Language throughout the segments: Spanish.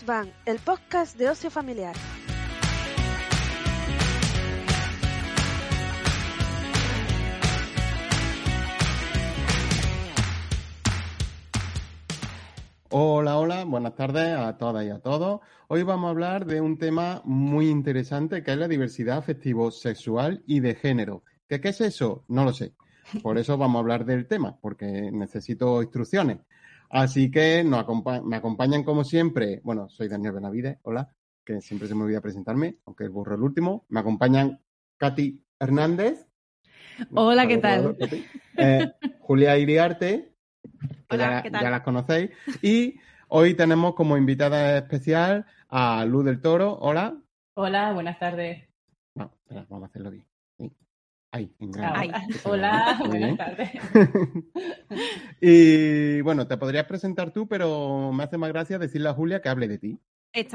Van, el podcast de ocio familiar. Hola, hola, buenas tardes a todas y a todos. Hoy vamos a hablar de un tema muy interesante que es la diversidad afectivo-sexual y de género. ¿Qué, ¿Qué es eso? No lo sé. Por eso vamos a hablar del tema, porque necesito instrucciones. Así que nos me acompañan como siempre, bueno, soy Daniel Benavides, hola, que siempre se me olvida presentarme, aunque el burro el último. Me acompañan Katy Hernández. Hola, ¿qué tal? Eh, Julia Iriarte, Hola, ya, las conocéis. Y hoy tenemos como invitada especial a Luz del Toro. Hola. Hola, buenas tardes. No, espera, vamos a hacerlo bien. En Hola, buenas tardes. y bueno, te podrías presentar tú, pero me hace más gracia decirle a Julia que hable de ti.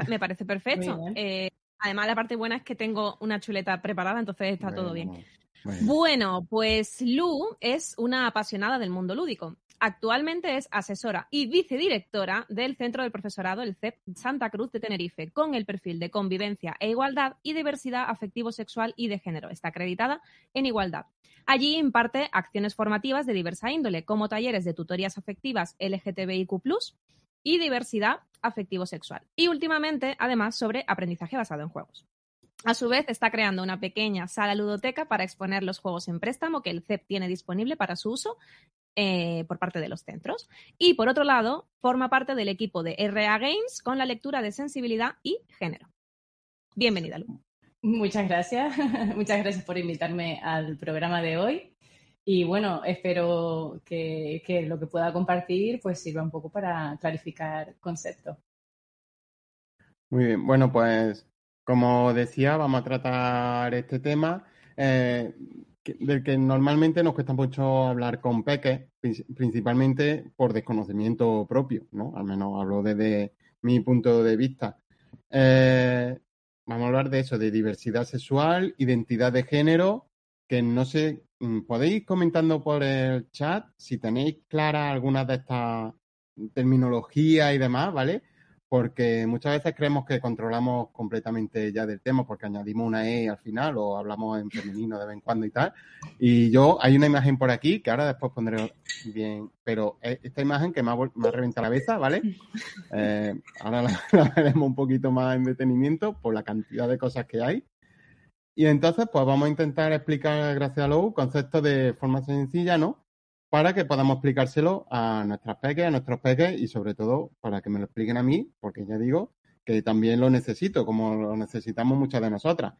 me parece perfecto. Eh, además, la parte buena es que tengo una chuleta preparada, entonces está todo bien. Bueno, pues Lu es una apasionada del mundo lúdico. Actualmente es asesora y vicedirectora del Centro del Profesorado, el CEP Santa Cruz de Tenerife, con el perfil de convivencia e igualdad y diversidad afectivo-sexual y de género. Está acreditada en igualdad. Allí imparte acciones formativas de diversa índole, como talleres de tutorías afectivas LGTBIQ y diversidad afectivo-sexual. Y últimamente, además, sobre aprendizaje basado en juegos. A su vez, está creando una pequeña sala ludoteca para exponer los juegos en préstamo que el CEP tiene disponible para su uso eh, por parte de los centros. Y por otro lado, forma parte del equipo de RA Games con la lectura de sensibilidad y género. Bienvenida, Lu. Muchas gracias. Muchas gracias por invitarme al programa de hoy. Y bueno, espero que, que, lo que pueda compartir pues sirva un poco para clarificar conceptos. Muy bien, bueno, pues como decía, vamos a tratar este tema. Eh, del que normalmente nos cuesta mucho hablar con peques, principalmente por desconocimiento propio, ¿no? Al menos hablo desde mi punto de vista. Eh, vamos a hablar de eso, de diversidad sexual, identidad de género, que no sé, mm, podéis ir comentando por el chat si tenéis clara alguna de estas terminologías y demás, ¿vale? Porque muchas veces creemos que controlamos completamente ya del tema porque añadimos una E al final o hablamos en femenino de vez en cuando y tal. Y yo, hay una imagen por aquí que ahora después pondré bien, pero e, esta imagen que me ha, me reventado la cabeza, ¿vale? Eh, ahora la, veremos un poquito más en detenimiento por la cantidad de cosas que hay. Y entonces, pues vamos a intentar explicar, gracias a Lou, conceptos de forma sencilla, ¿no? Para que podamos explicárselo a nuestras peques, a nuestros peques y sobre todo para que me lo expliquen a mí, porque ya digo que también lo necesito, como lo necesitamos muchas de nosotras.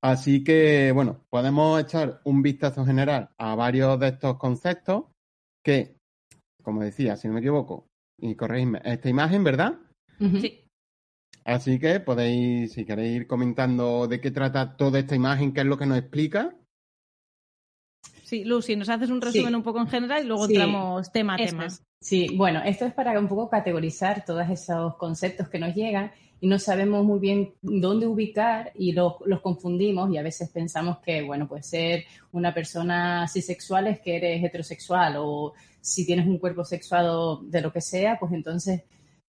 Así que, bueno, podemos echar un vistazo general a varios de estos conceptos que, como decía, si no me equivoco, y corregidme, esta imagen, ¿verdad? Sí. Así que podéis, si queréis ir comentando de qué trata toda esta imagen, qué es lo que nos explica, Sí, Lucy, nos haces un resumen un poco en general y luego entramos tema a tema. Sí, bueno, esto es para un poco categorizar todos esos conceptos que nos llegan y no sabemos muy bien dónde ubicar y los, confundimos y a veces pensamos que, bueno, puede ser una persona asexual es que eres heterosexual o si tienes un cuerpo sexuado de lo que sea, pues entonces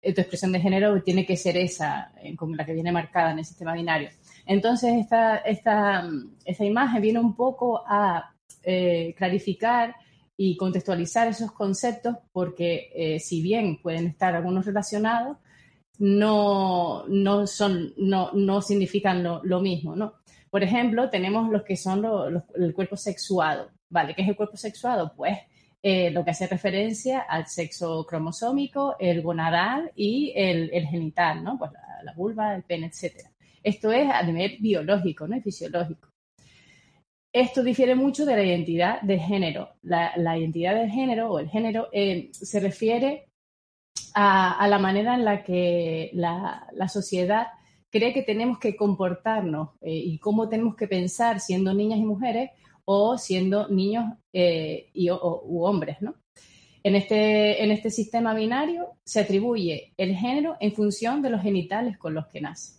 eh, tu expresión de género tiene que ser esa, eh, con la que viene marcada en el sistema binario. Entonces, esta, esta, esta imagen viene un poco a eh, clarificar y contextualizar esos conceptos porque eh, si bien pueden estar algunos relacionados, no, no, son, no, no significan lo, mismo, ¿no? Por ejemplo, tenemos los que son el cuerpo sexuado, ¿vale? ¿Qué es el cuerpo sexuado? Pues eh, lo que hace referencia al sexo cromosómico, el gonadal y el, genital, ¿no? Pues la, la, vulva, el pene, etcétera. Esto es a nivel biológico, ¿no? Y fisiológico. Esto difiere mucho de la identidad de género. La, identidad de género o el género eh, se refiere a, la manera en la que la, sociedad cree que tenemos que comportarnos eh, y cómo tenemos que pensar siendo niñas y mujeres o siendo niños eh, y, u hombres, En este, en este sistema binario se atribuye el género en función de los genitales con los que nace.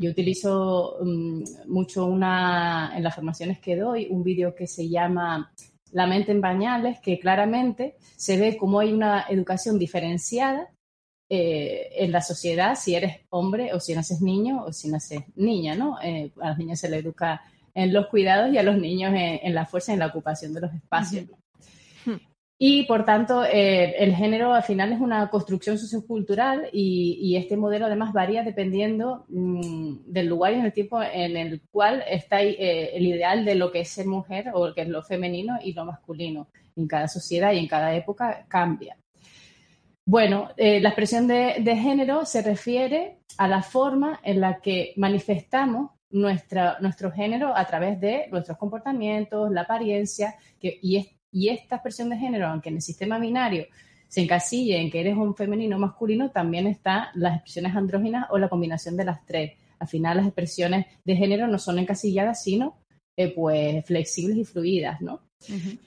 Yo utilizo mm, mucho una, en las formaciones que doy, un vídeo que se llama La mente en bañales, que claramente se ve cómo hay una educación diferenciada eh, en la sociedad si eres hombre o si naces niño o si naces niña, ¿no? Eh, a las niñas se le educa en los cuidados y a los niños en, la fuerza y en la ocupación de los espacios. Y por tanto, eh, el género al final es una construcción sociocultural y, este modelo además varía dependiendo mm, del lugar y en el tiempo en el cual está el ideal de lo que es ser mujer o que es lo femenino y lo masculino. En cada sociedad y en cada época cambia. Bueno, eh, la expresión de, género se refiere a la forma en la que manifestamos nuestro género a través de nuestros comportamientos, la apariencia, y, esta expresión de género, aunque en el sistema binario se encasille en que eres un femenino o masculino, también están las expresiones andróginas o la combinación de las tres. Al final, las expresiones de género no son encasilladas, sino eh, pues flexibles y fluidas, ¿no?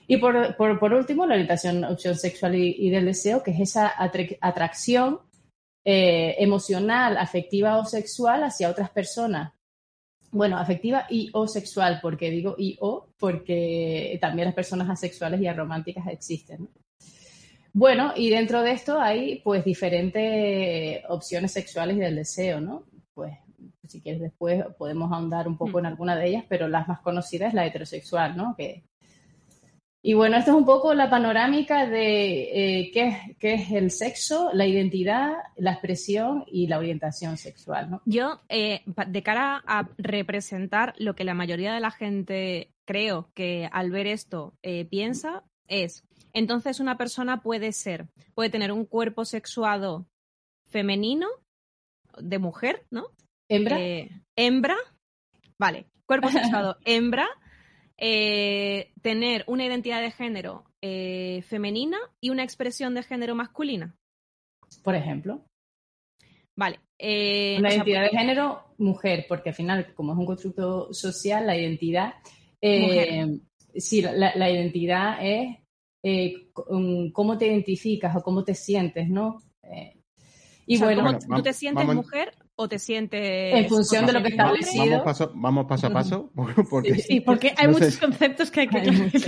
Y por, último, la orientación, opción sexual y, del deseo, que es esa atracción eh, emocional, afectiva o sexual hacia otras personas. Bueno, afectiva y o sexual, porque digo y o, porque también las personas asexuales y arománticas existen. Bueno, y dentro de esto hay pues diferentes opciones sexuales y del deseo, ¿no? Pues si quieres después podemos ahondar un poco en alguna de ellas, pero las más conocidas es la heterosexual, ¿no? Que y bueno, esto es un poco la panorámica de eh, qué, es el sexo, la identidad, la expresión y la orientación sexual. ¿no? Yo, eh, de cara a representar lo que la mayoría de la gente creo que al ver esto eh, piensa, es, entonces una persona puede ser, puede tener un cuerpo sexuado femenino, de mujer, ¿no? Hembra. hembra, vale, cuerpo sexuado hembra eh, tener una identidad de género eh, femenina y una expresión de género masculina. Por ejemplo. Vale. Eh, una identidad de género mujer, porque al final, como es un constructo social, la identidad. sí, la, identidad es cómo te identificas o cómo te sientes, ¿no? y bueno, ¿tú te sientes mujer o te sientes... En función de lo que establecido. Vamos paso, vamos paso a paso. Porque, sí, porque hay muchos conceptos que hay que...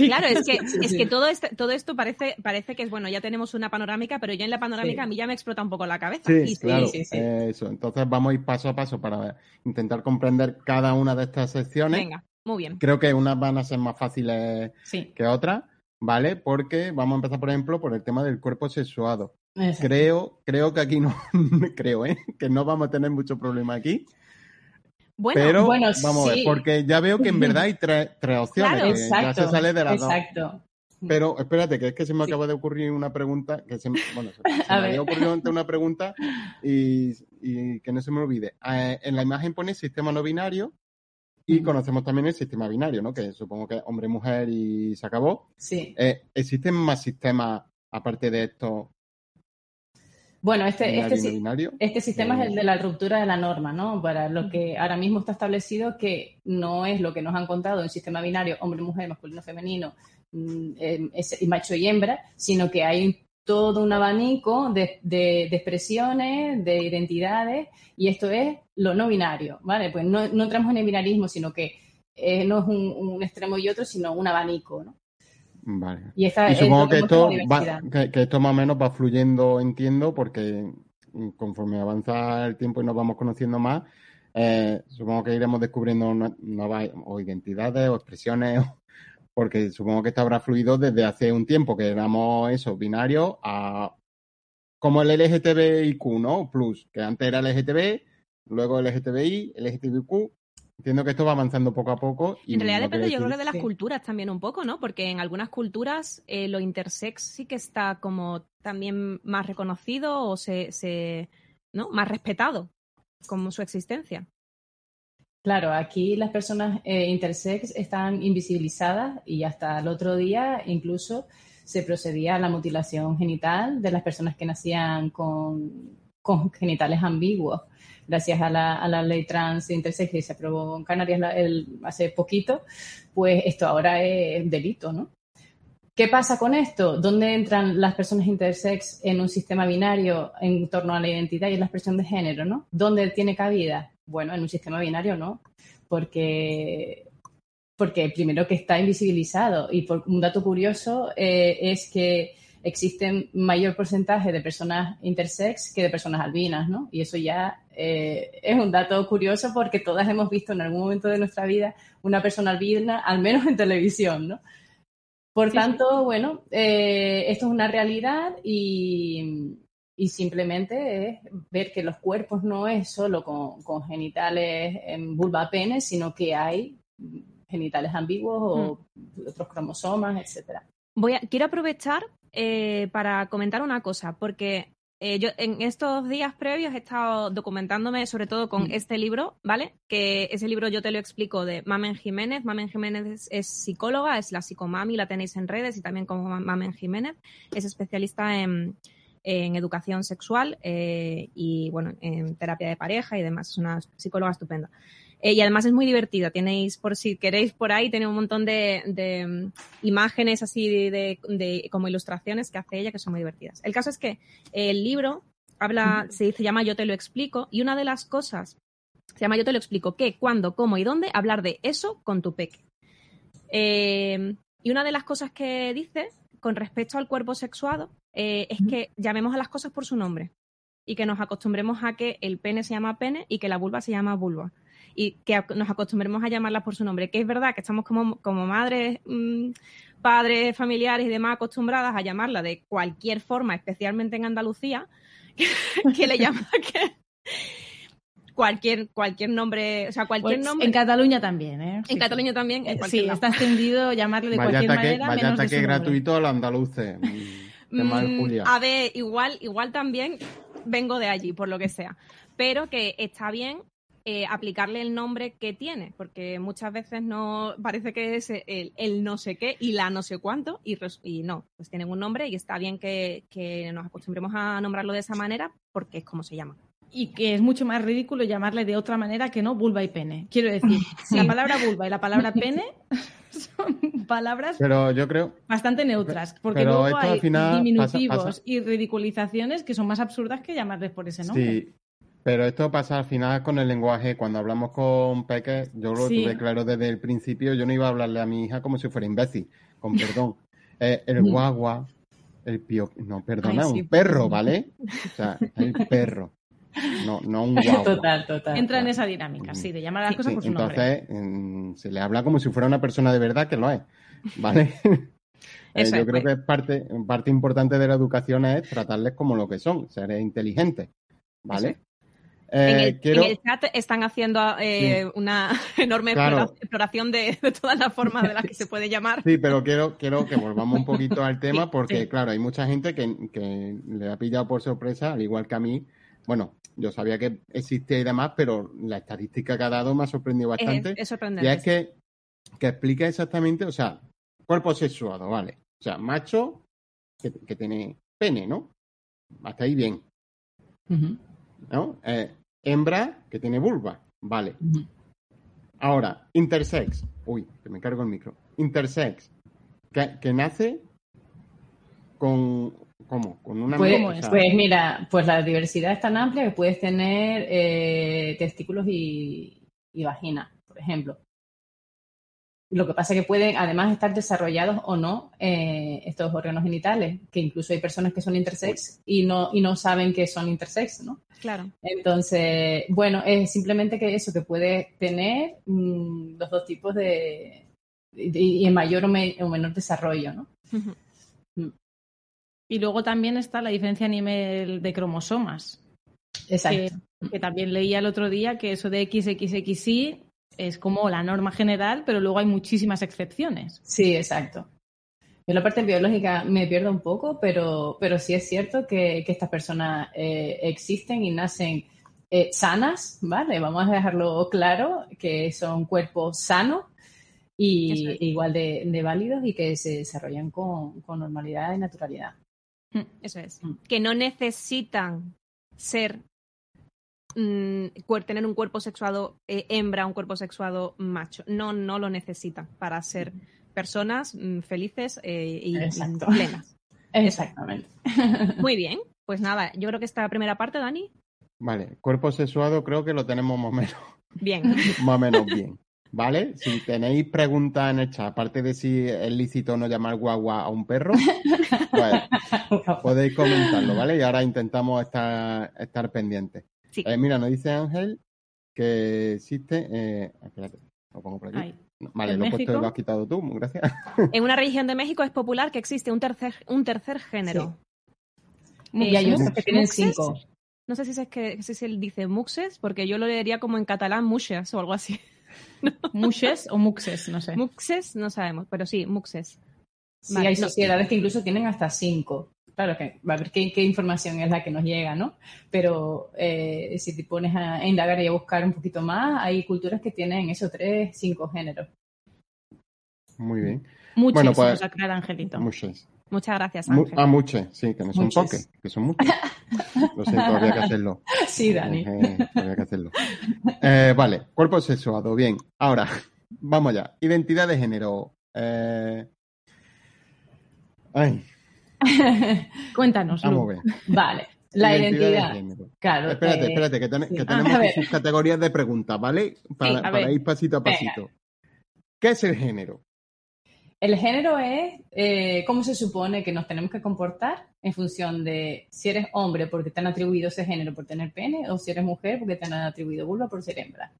Claro, es que, es que todo, este, todo esto parece, parece que es, bueno, ya tenemos una panorámica, pero ya en la panorámica a mí ya me explota un poco la cabeza. Sí, claro, eso. Entonces vamos a ir paso a paso para intentar comprender cada una de estas secciones. Venga, muy bien. Creo que unas van a ser más fáciles que otras, ¿vale? Porque vamos a empezar, por ejemplo, por el tema del cuerpo sexuado. Creo, creo que aquí no, creo, ¿eh? que no vamos a tener mucho problema aquí. Bueno, pero vamos a ver, porque ya veo que en verdad hay tres, opciones, ya se sale de las exacto. Pero espérate, que es que se me acaba de ocurrir una pregunta, que se, bueno, se, me había ocurrido antes una pregunta y, que no se me olvide. Eh, en la imagen pone sistema no binario y conocemos también el sistema binario, ¿no? Que supongo que es hombre-mujer y se acabó. Sí. Eh, ¿Existen más sistemas aparte de esto bueno, este, este, este, sistema es el de la ruptura de la norma, ¿no? Para lo que ahora mismo está establecido que no es lo que nos han contado en sistema binario hombre-mujer, masculino-femenino, mm, em, macho y hembra, sino que hay todo un abanico de, expresiones, de identidades, y esto es lo no binario, ¿vale? Pues no, entramos en el binarismo, sino que eh, no es un, un, extremo y otro, sino un abanico, ¿no? Vale. Y, supongo que esto, que, esto más o menos va fluyendo, entiendo, porque conforme avanza el tiempo y nos vamos conociendo más, eh, supongo que iremos descubriendo nuevas o identidades o expresiones, porque supongo que esto habrá fluido desde hace un tiempo, que éramos eso, binarios, a como el LGTBIQ, ¿no? Plus, que antes era LGTB, luego LGTBI, LGTBIQ, Entiendo que esto va avanzando poco a poco. Y en realidad depende, yo creo, de las culturas también un poco, ¿no? Porque en algunas culturas eh, lo intersex sí que está como también más reconocido o se, ¿no? Más respetado como su existencia. Claro, aquí las personas eh, intersex están invisibilizadas y hasta el otro día incluso se procedía a la mutilación genital de las personas que nacían con, con genitales ambiguos gracias a la, ley trans intersex que se aprobó en Canarias hace poquito, pues esto ahora es delito, ¿no? ¿Qué pasa con esto? ¿Dónde entran las personas intersex en un sistema binario en torno a la identidad y la expresión de género, ¿no? ¿Dónde tiene cabida? Bueno, en un sistema binario no, porque, porque primero que está invisibilizado y por un dato curioso eh, es que existen mayor porcentaje de personas intersex que de personas albinas, ¿no? Y eso ya eh, es un dato curioso porque todas hemos visto en algún momento de nuestra vida una persona albina, al menos en televisión, ¿no? Por tanto, bueno, eh, esto es una realidad y, simplemente es ver que los cuerpos no es solo con, genitales en vulva pene, sino que hay genitales ambiguos o mm. otros cromosomas, etcétera. Voy a, quiero aprovechar eh, para comentar una cosa, porque eh, yo en estos días previos he estado documentándome sobre todo con mm. este libro, ¿vale? Que ese libro yo te lo explico de Mamen Jiménez. Mamen Jiménez es, psicóloga, es la psicomami, la tenéis en redes y también como Mamen Jiménez. Es especialista en, educación sexual eh, y, bueno, en terapia de pareja y demás. Es una psicóloga estupenda. Eh, y además es muy divertida. Tenéis, por si queréis por ahí, tiene un montón de, mm, imágenes así de, como ilustraciones que hace ella que son muy divertidas. El caso es que el libro habla, se, se llama Yo te lo explico y una de las cosas se llama Yo te lo explico qué, cuándo, cómo y dónde hablar de eso con tu peque. Eh, y una de las cosas que dice con respecto al cuerpo sexuado eh, es que llamemos a las cosas por su nombre y que nos acostumbremos a que el pene se llama pene y que la vulva se llama vulva y que nos acostumbremos a llamarlas por su nombre. Que es verdad que estamos como, como madres, mm, padres, familiares y demás acostumbradas a llamarla de cualquier forma, especialmente en Andalucía, que, le llama que cualquier cualquier nombre, o sea, cualquier pues nombre. En Cataluña también, ¿eh? En Cataluña también, en sí, está extendido llamarle de cualquier manera. Vaya ataque gratuito a los andaluces. Mm, mm, a ver, igual, igual también vengo de allí, por lo que sea. Pero que está bien eh, aplicarle el nombre que tiene, porque muchas veces no parece que es el, no sé qué y la no sé cuánto, y, y no, pues tienen un nombre y está bien que, nos acostumbremos a nombrarlo de esa manera porque es como se llama. Y que es mucho más ridículo llamarle de otra manera que no vulva y pene. Quiero decir, la palabra vulva y la palabra pene son palabras pero yo creo, bastante neutras, porque luego hay diminutivos y ridiculizaciones que son más absurdas que llamarles por ese nombre. Pero esto pasa al final con el lenguaje. Cuando hablamos con Peque, yo lo tuve claro desde el principio, yo no iba a hablarle a mi hija como si fuera imbécil, con perdón. Eh, el guagua, el pio... No, perdona, un perro, ¿vale? O sea, el perro. No, no un guagua. Total, total. Entra en esa dinámica, sí, de llamar a las cosas por su entonces, nombre. se le habla como si fuera una persona de verdad, que lo es, ¿vale? Eh, yo creo que parte, parte importante de la educación es tratarles como lo que son, ser inteligentes, ¿vale? Eh, en, el, chat están haciendo eh, una enorme exploración de, todas las formas de las que se puede llamar. Sí, pero quiero, quiero que volvamos un poquito al tema porque, claro, hay mucha gente que, le ha pillado por sorpresa, al igual que a mí. Bueno, yo sabía que existía y demás, pero la estadística que ha dado me ha sorprendido bastante. Es, sorprendente. Y es que, que explica exactamente, o sea, cuerpo sexuado, ¿vale? O sea, macho que, tiene pene, ¿no? Hasta ahí bien. ¿No? Eh, hembra que tiene vulva. Vale. Ahora, intersex. Uy, que me cargo el micro. Intersex. Que, nace con. ¿Cómo? Con una. Pues, pues, mira, pues la diversidad es tan amplia que puedes tener eh, testículos y, y vagina, por ejemplo. Lo que pasa es que pueden además estar desarrollados o no eh, estos órganos genitales, que incluso hay personas que son intersex y no, y no saben que son intersex, ¿no? Claro. Entonces, bueno, es simplemente que eso, que puede tener mm, los dos tipos de, y en mayor o, menor desarrollo, ¿no? Mm. Y luego también está la diferencia a nivel de cromosomas. Exacto. Que, que también leía el otro día que eso de XXXY es como la norma general, pero luego hay muchísimas excepciones. Sí, exacto. En la parte biológica me pierdo un poco, pero, pero sí es cierto que, estas personas eh, existen y nacen eh, sanas, ¿vale? Vamos a dejarlo claro, que son cuerpos sanos y igual de, válidos y que se desarrollan con, con normalidad y naturalidad. Mm, eso es. Mm. Que no necesitan ser Mm, tener un cuerpo sexuado eh, hembra, un cuerpo sexuado macho. No, no lo necesitan para ser personas mm, felices eh, y plenas. Exactamente. Muy bien. Pues nada, yo creo que esta primera parte, Dani. Vale, cuerpo sexuado creo que lo tenemos más o menos. Bien. más o menos bien. ¿vale? Si tenéis preguntas en el chat, aparte de si es lícito no llamar guagua a un perro, pues podéis comentarlo, ¿vale? Y ahora intentamos estar, estar pendientes. Eh, mira, nos dice Ángel que existe. Eh, espérate, lo pongo por aquí. Vale, lo, he puesto, lo has quitado tú, gracias. En una región de México es popular que existe un tercer, un tercer género. Y hay otros que tienen cinco. No sé si es que si él dice muxes, porque yo lo leería como en catalán muxes o algo así. ¿Muxes o muxes? No sé. Muxes, no sabemos, pero sí, muxes. Sí, hay sociedades que incluso tienen hasta cinco. Claro que va a ver qué, información es la que nos llega, ¿no? Pero eh, si te pones a indagar y a buscar un poquito más, hay culturas que tienen esos tres, cinco géneros. Muy bien. Muchos, bueno, pues, Angelito. Muchos. Muchas gracias, Ángel. ah, muchos, sí, que no son poques, que son muchos. Lo siento, había que hacerlo. Sí, Dani. había que hacerlo. Eh, vale, cuerpo sexuado, bien. Ahora, vamos ya. Identidad de género. Eh... Ay, Cuéntanos. Vamos a ver. Vale. La identidad. Claro. Espérate, eh, espérate, que, que tenemos sus categorías de preguntas, ¿vale? Para, ir pasito a pasito. ¿Qué es el género? El género es eh, cómo se supone que nos tenemos que comportar en función de si eres hombre porque te han atribuido ese género por tener pene o si eres mujer porque te han atribuido vulva por ser hembra.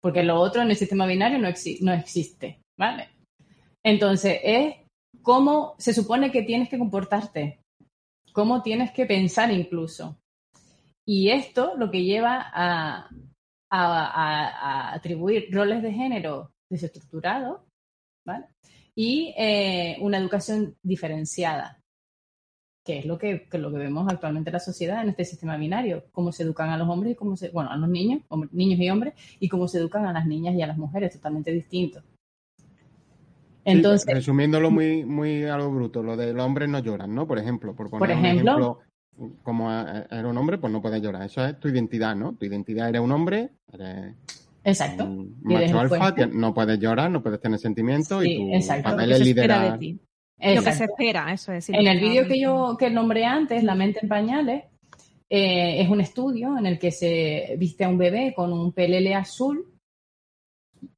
Porque lo otro en el sistema binario no, no existe, ¿vale? Entonces, es cómo se supone que tienes que comportarte, cómo tienes que pensar incluso. Y esto lo que lleva a, atribuir roles de género desestructurados ¿vale? y eh, una educación diferenciada, que es lo que, lo que vemos actualmente en la sociedad en este sistema binario, cómo se educan a los hombres y cómo se, bueno, a los niños, niños y hombres, y cómo se educan a las niñas y a las mujeres, totalmente distintos. Entonces, resumiéndolo muy, muy a lo bruto, lo de los hombres no lloran, ¿no? Por ejemplo, por poner un ejemplo, como era un hombre, pues no puedes llorar. Eso es tu identidad, ¿no? Tu identidad eres un hombre, eres Exacto. Un macho alfa, no puedes llorar, no puedes tener sentimientos y tu papel es liderar. Lo que se espera, eso es. En el vídeo que yo que nombré antes, La mente en pañales, eh, es un estudio en el que se viste a un bebé con un pelele azul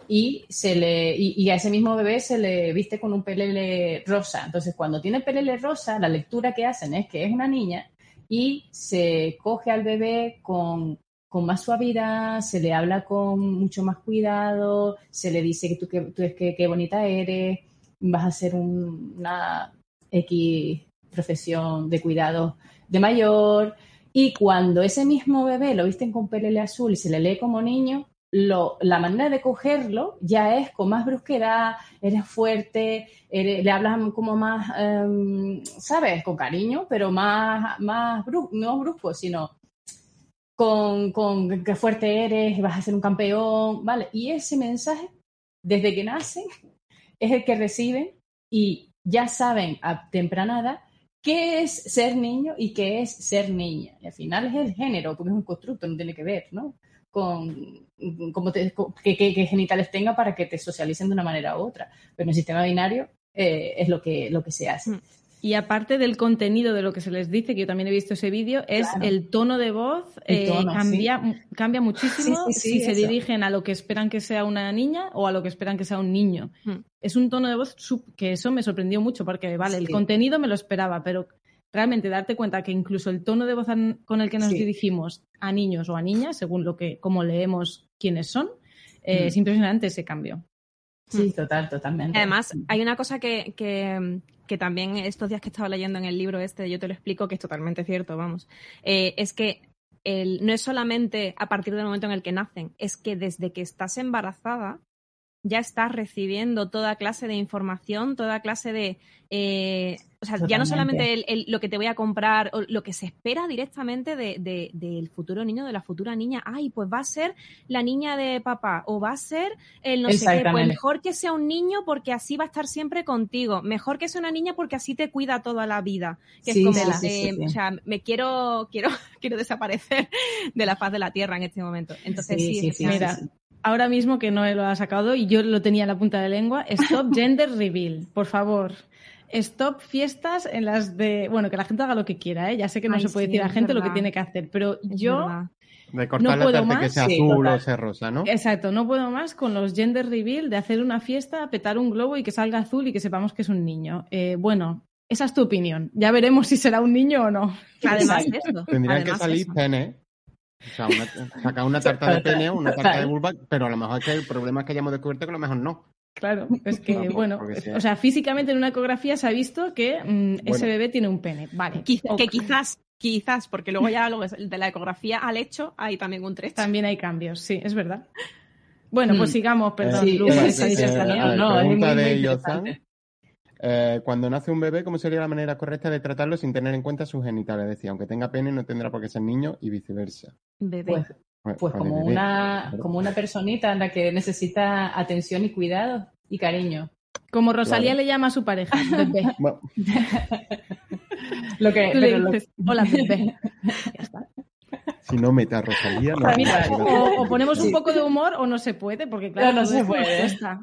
y, se le, y, a ese mismo bebé se le viste con un pelele rosa. Entonces, cuando tiene pelele rosa, la lectura que hacen es que es una niña y se coge al bebé con, más suavidad, se le habla con mucho más cuidado, se le dice que tú, que, tú es que, qué bonita eres, vas a hacer una X profesión de cuidado de mayor. Y cuando ese mismo bebé lo visten con pelele azul y se le lee como niño, la manera de cogerlo ya es con más brusquedad, eres fuerte, le hablas como más, em, ¿sabes? Con cariño, pero más, más no brusco, sino con, con qué fuerte eres, vas a ser un campeón, ¿vale? Y ese mensaje, desde que nacen, es el que reciben y ya saben a temprana qué es ser niño y qué es ser niña. Y al final es el género, porque es un constructo, no tiene que ver, ¿no? Con cómo te, qué, genitales tenga para que te socialicen de una manera u otra. Pero en el sistema binario eh, es lo que, lo que se hace. Mm. Y aparte del contenido de lo que se les dice, que yo también he visto ese vídeo, es el tono de voz, eh, cambia, cambia muchísimo si se dirigen a lo que esperan que sea una niña o a lo que esperan que sea un niño. Mm. Es un tono de voz que eso me sorprendió mucho, porque vale, el contenido me lo esperaba, pero realmente darte cuenta que incluso el tono de voz con el que nos dirigimos a niños o a niñas, según lo que, como leemos quiénes son, eh, mm. es impresionante ese cambio. Sí, total, totalmente. Además, hay una cosa que, que, también estos días que estaba leyendo en el libro este, yo te lo explico, que es totalmente cierto, vamos, eh, es que el, no es solamente a partir del momento en el que nacen, es que desde que estás embarazada ya estás recibiendo toda clase de información, toda clase de eh, o sea, ya no solamente lo que te voy a comprar, o lo que se espera directamente del futuro niño, de la futura niña. Ay, pues va a ser la niña de papá, o va a ser el no sé qué. Pues mejor que sea un niño porque así va a estar siempre contigo. Mejor que sea una niña porque así te cuida toda la vida. Que es como, eh, o sea, me quiero, quiero, quiero desaparecer de la faz de la tierra en este momento. Entonces, sí, sí, mira, ahora mismo que no lo ha sacado y yo lo tenía en la punta de lengua, Stop Gender Reveal, por favor. Stop fiestas en las de. Bueno, que la gente haga lo que quiera, ¿eh? Ya sé que no se puede decir a la gente lo que tiene que hacer, pero yo De cortar no la tarta que sea azul o sea rosa, ¿no? Exacto, no puedo más con los gender reveal de hacer una fiesta, petar un globo y que salga azul y que sepamos que es un niño. Eh, bueno, esa es tu opinión. Ya veremos si será un niño o no. Además de eso. Tendrían que salir pene. O sea, sacar una tarta de pene o una tarta de vulva, pero a lo mejor es que el problema es que hayamos descubierto que a lo mejor no. Claro, es que, bueno, o sea, físicamente en una ecografía se ha visto que mm, ese bebé tiene un pene. Vale. Que quizás, quizás, porque luego ya lo de la ecografía al hecho hay también un trecho. También hay cambios, sí, es verdad. Bueno, pues mm. sigamos, perdón. Sí, no, es muy, eh, cuando nace un bebé, ¿cómo sería la manera correcta de tratarlo sin tener en cuenta sus genitales? Decía, aunque tenga pene, no tendrá por qué ser niño y viceversa. Bebé. Pues, pues como, una, como una personita en la que necesita atención y cuidado y cariño. Como Rosalía le llama a su pareja, bebé. lo que, le dices, hola, bebé. ya está. Si no mete a Rosalía, no. o, ponemos un poco de humor o no se puede, porque claro, no, se puede. Estoy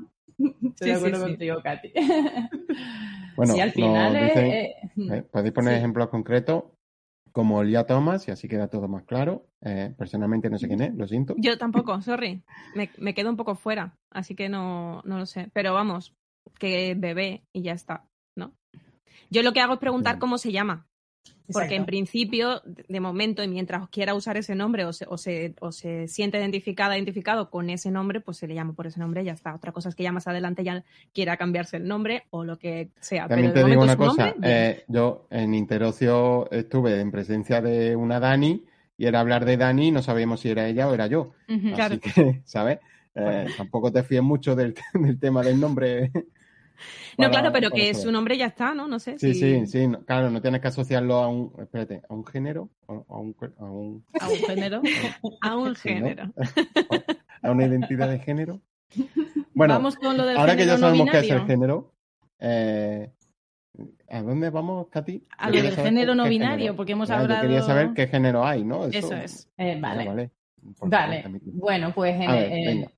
de acuerdo contigo, Katy. Bueno, al final eh, eh, podéis poner ejemplos concretos como Elia Thomas y así queda todo más claro. Eh, personalmente no sé quién es, lo siento. Yo tampoco, sorry. Me, me quedo un poco fuera, así que no, no lo sé. Pero vamos, que bebé y ya está, ¿no? Yo lo que hago es preguntar cómo se llama. Porque en principio, de momento, y mientras quiera usar ese nombre o se, o se, o se siente identificada, identificado con ese nombre, pues se le llama por ese nombre y ya está. Otra cosa es que ya más adelante ya quiera cambiarse el nombre o lo que sea. También te digo una cosa, eh, yo en Interocio estuve en presencia de una Dani y era hablar de Dani y no sabíamos si era ella o era yo. Así que, ¿sabes? Eh, tampoco te fíes mucho del, del tema del nombre no, claro, pero que su nombre ya está, ¿no? No sé. Sí, sí, sí. claro, no tienes que asociarlo a un, espérate, a un género, a un, a un, ¿A un género, a un género, a una identidad de género. Bueno, vamos con lo del ahora que ya sabemos qué es el género, eh, ¿a dónde vamos, Katy? A lo del género no binario, porque hemos hablado. Yo quería saber qué género hay, ¿no? Eso, es. Eh, vale. vale. vale. Bueno, pues en, ver,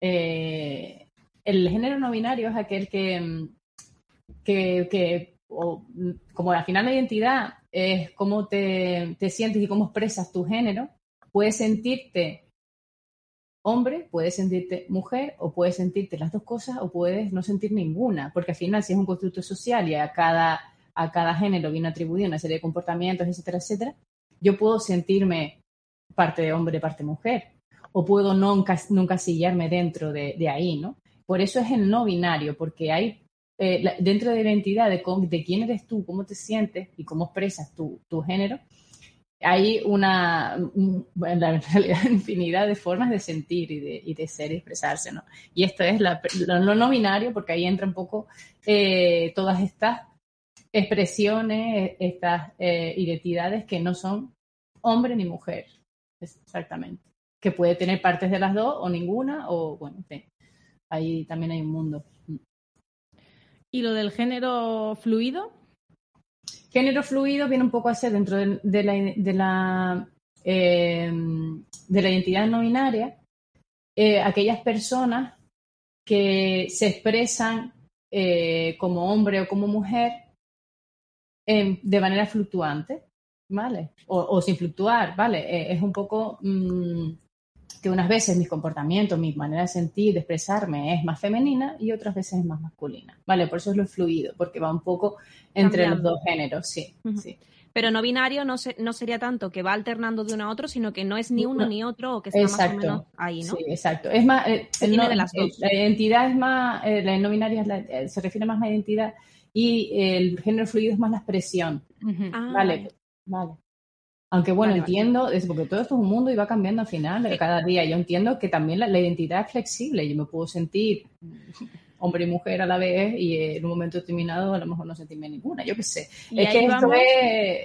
eh, el género no binario es aquel que, mm, que, mm, como al final la identidad es cómo te, sientes y cómo expresas tu género, puedes sentirte hombre, puedes sentirte mujer o puedes sentirte las dos cosas o puedes no sentir ninguna, porque al final si es un constructo social y a cada, a cada género viene atribuido una serie de comportamientos, etcétera, etcétera, yo puedo sentirme parte de hombre, parte mujer, o puedo no, encasillarme dentro de, de ahí, ¿no? Por eso es el no binario, porque hay eh, dentro de la identidad de, quién eres tú, cómo te sientes y cómo expresas tu, género, hay una, en realidad, infinidad de formas de sentir y de, ser y expresarse, ¿no? Y esto es lo no binario, porque ahí entra un poco eh, todas estas expresiones, estas eh, identidades que no son hombre ni mujer, exactamente. Que puede tener partes de las dos o ninguna, o bueno, ahí también hay un mundo. ¿Y lo del género fluido? Género fluido viene un poco a ser dentro de, la, de la, em, de la identidad no binaria, eh, aquellas personas que se expresan eh, como hombre o como mujer em, de manera fluctuante, ¿vale? O, sin fluctuar, ¿vale? Eh, es un poco mm, que unas veces mis comportamientos, mi manera de sentir, de expresarme es más femenina y otras veces es más masculina, ¿vale? Por eso es lo fluido, porque va un poco entre los dos géneros, sí, sí. Pero no binario no, no sería tanto que va alternando de uno a otro, sino que no es ni uno ni otro o que está más o menos ahí, ¿no? Sí, exacto. Es más, eh, de las dos. la identidad es más, eh, la no binaria eh, se refiere más a la identidad y el género fluido es más la expresión. Ah, vale, vale. Aunque bueno, entiendo, es porque todo esto es un mundo y va cambiando al final de cada día. Yo entiendo que también la, identidad es flexible. Yo me puedo sentir hombre y mujer a la vez y en un momento determinado a lo mejor no sentirme ninguna, yo qué sé. es que vamos,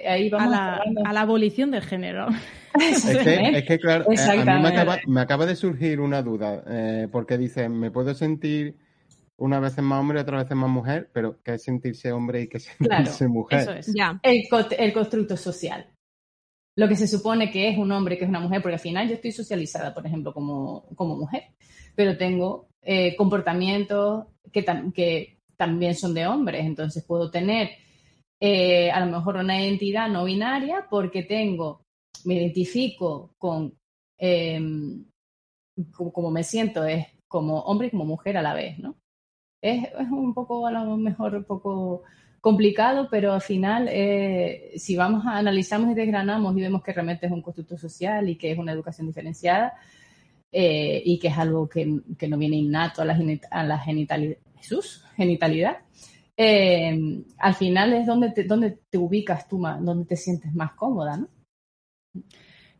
ahí vamos a la, abolición del género. es, que, claro, eh, a mí me acaba, de surgir una duda, eh, porque dice, me puedo sentir una vez más hombre y otra vez más mujer, pero ¿qué es sentirse hombre y qué es sentirse mujer? Eso es. Ya. El, el constructo social lo que se supone que es un hombre, que es una mujer, porque al final yo estoy socializada, por ejemplo, como, como mujer, pero tengo eh, comportamientos que, que también son de hombres, entonces puedo tener eh, a lo mejor una identidad no binaria porque tengo, me identifico con em, como, me siento, es como hombre y como mujer a la vez, ¿no? Es, es un poco, a lo mejor, un poco complicado, pero al final, eh, si vamos a analizamos y desgranamos y vemos que realmente es un constructo social y que es una educación diferenciada eh, y que es algo que, no viene innato a la, a la genitalidad, Jesús, genitalidad, eh, al final es donde te, donde te ubicas tú, más, donde te sientes más cómoda, ¿no?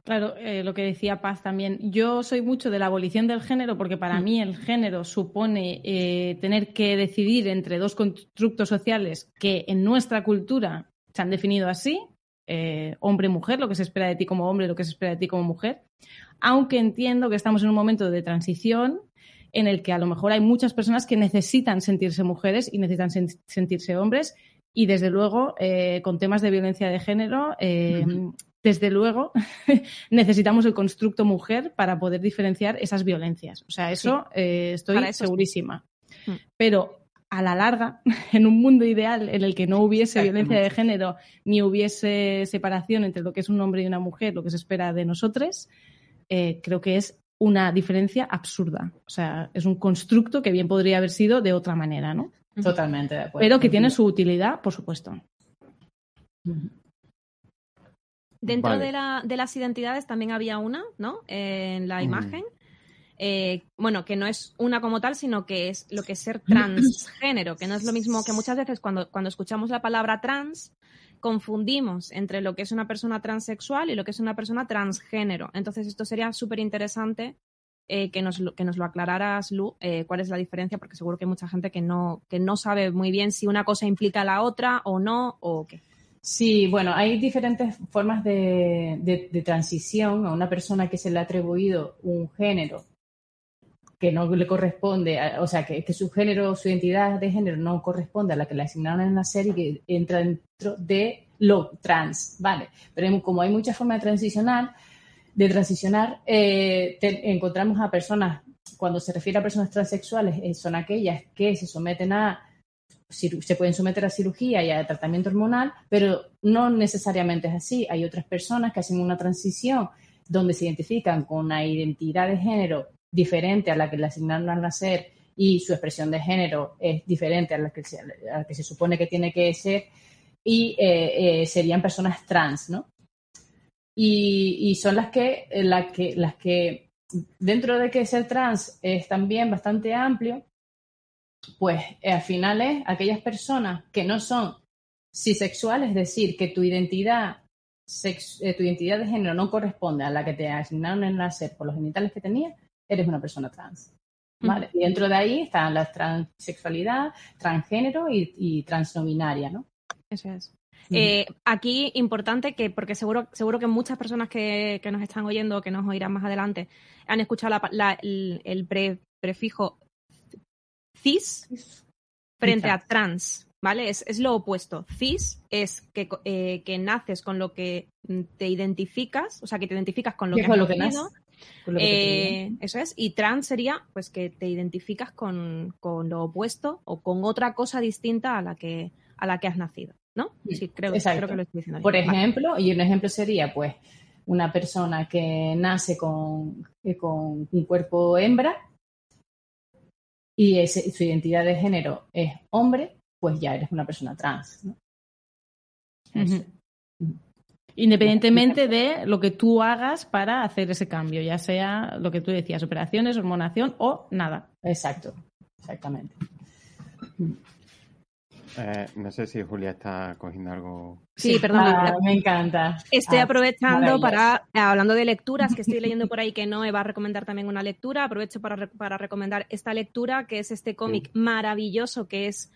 Claro, eh, lo que decía Paz también. Yo soy mucho de la abolición del género porque para mm. mí el género supone eh, tener que decidir entre dos constructos sociales que en nuestra cultura se han definido así, eh, hombre-mujer, lo que se espera de ti como hombre, lo que se espera de ti como mujer. Aunque entiendo que estamos en un momento de transición en el que a lo mejor hay muchas personas que necesitan sentirse mujeres y necesitan sentirse hombres y desde luego con temas de violencia de género desde luego, necesitamos el constructo mujer para poder diferenciar esas violencias. O sea, eso eh, estoy segurísima. Mm. Pero a la larga, en un mundo ideal en el que no hubiese violencia de género ni hubiese separación entre lo que es un hombre y una mujer, lo que se espera de nosotros, eh, creo que es una diferencia absurda. O sea, es un constructo que bien podría haber sido de otra manera, ¿no? Totalmente de acuerdo. Pero que tiene su utilidad, por supuesto. Dentro de, la, de, las identidades también había una, ¿no? en la imagen. Eh, bueno, que no es una como tal, sino que es lo que es ser transgénero, que no es lo mismo que muchas veces cuando, cuando escuchamos la palabra trans, confundimos entre lo que es una persona transexual y lo que es una persona transgénero. Entonces, esto sería súper interesante eh, que, nos, que nos lo aclararas, Lu, eh, cuál es la diferencia, porque seguro que hay mucha gente que no, que no sabe muy bien si una cosa implica la otra o no, o qué. Sí, bueno, hay diferentes formas de, transición a una persona que se le ha atribuido un género que no le corresponde, o sea, que, su género, su identidad de género no corresponde a la que le asignaron en la serie, que entra dentro de lo trans, ¿vale? Pero como hay muchas formas de transicionar, de transicionar, eh, encontramos a personas, cuando se refiere a personas transexuales, eh, son aquellas que se someten a se pueden someter a cirugía y a tratamiento hormonal, pero no necesariamente es así. Hay otras personas que hacen una transición donde se identifican con una identidad de género diferente a la que le asignaron al nacer y su expresión de género es diferente a la que se, que se supone que tiene que ser y eh, eh, serían personas trans, ¿no? Y, son las que, las que, las que dentro de que ser trans es también bastante amplio, pues eh, al final es aquellas personas que no son cisexuales, es decir, que tu identidad, eh, tu identidad de género no corresponde a la que te asignaron en nacer por los genitales que tenías, eres una persona trans. ¿vale? Y dentro de ahí están la transexualidad, transgénero y, y transnominaria, ¿no? Eso es. Eh, aquí importante que, porque seguro, seguro que muchas personas que, nos están oyendo, que nos oirán más adelante, han escuchado el, prefijo cis frente a trans, ¿vale? Es, lo opuesto. Cis es que, eh, que, naces con lo que te identificas, o sea, que te identificas con lo que has lo eh, eso es. Y trans sería, pues, que te identificas con, lo opuesto o con otra cosa distinta a la que, a la que has nacido, ¿no? Sí, creo, creo que lo estoy diciendo. Por ejemplo, y un ejemplo sería, pues, una persona que nace con, eh, con un cuerpo hembra y su identidad de género es hombre, pues ya eres una persona trans. Independientemente de lo que tú hagas para hacer ese cambio, ya sea lo que tú decías, operaciones, hormonación o nada. Exacto, exactamente. Eh, no sé si Julia está cogiendo algo. Sí, perdón. Ah, me encanta. Estoy ah, aprovechando para, hablando de lecturas, que estoy leyendo por ahí que no, va a recomendar también una lectura. Aprovecho para, para recomendar esta lectura, que es este cómic maravilloso que es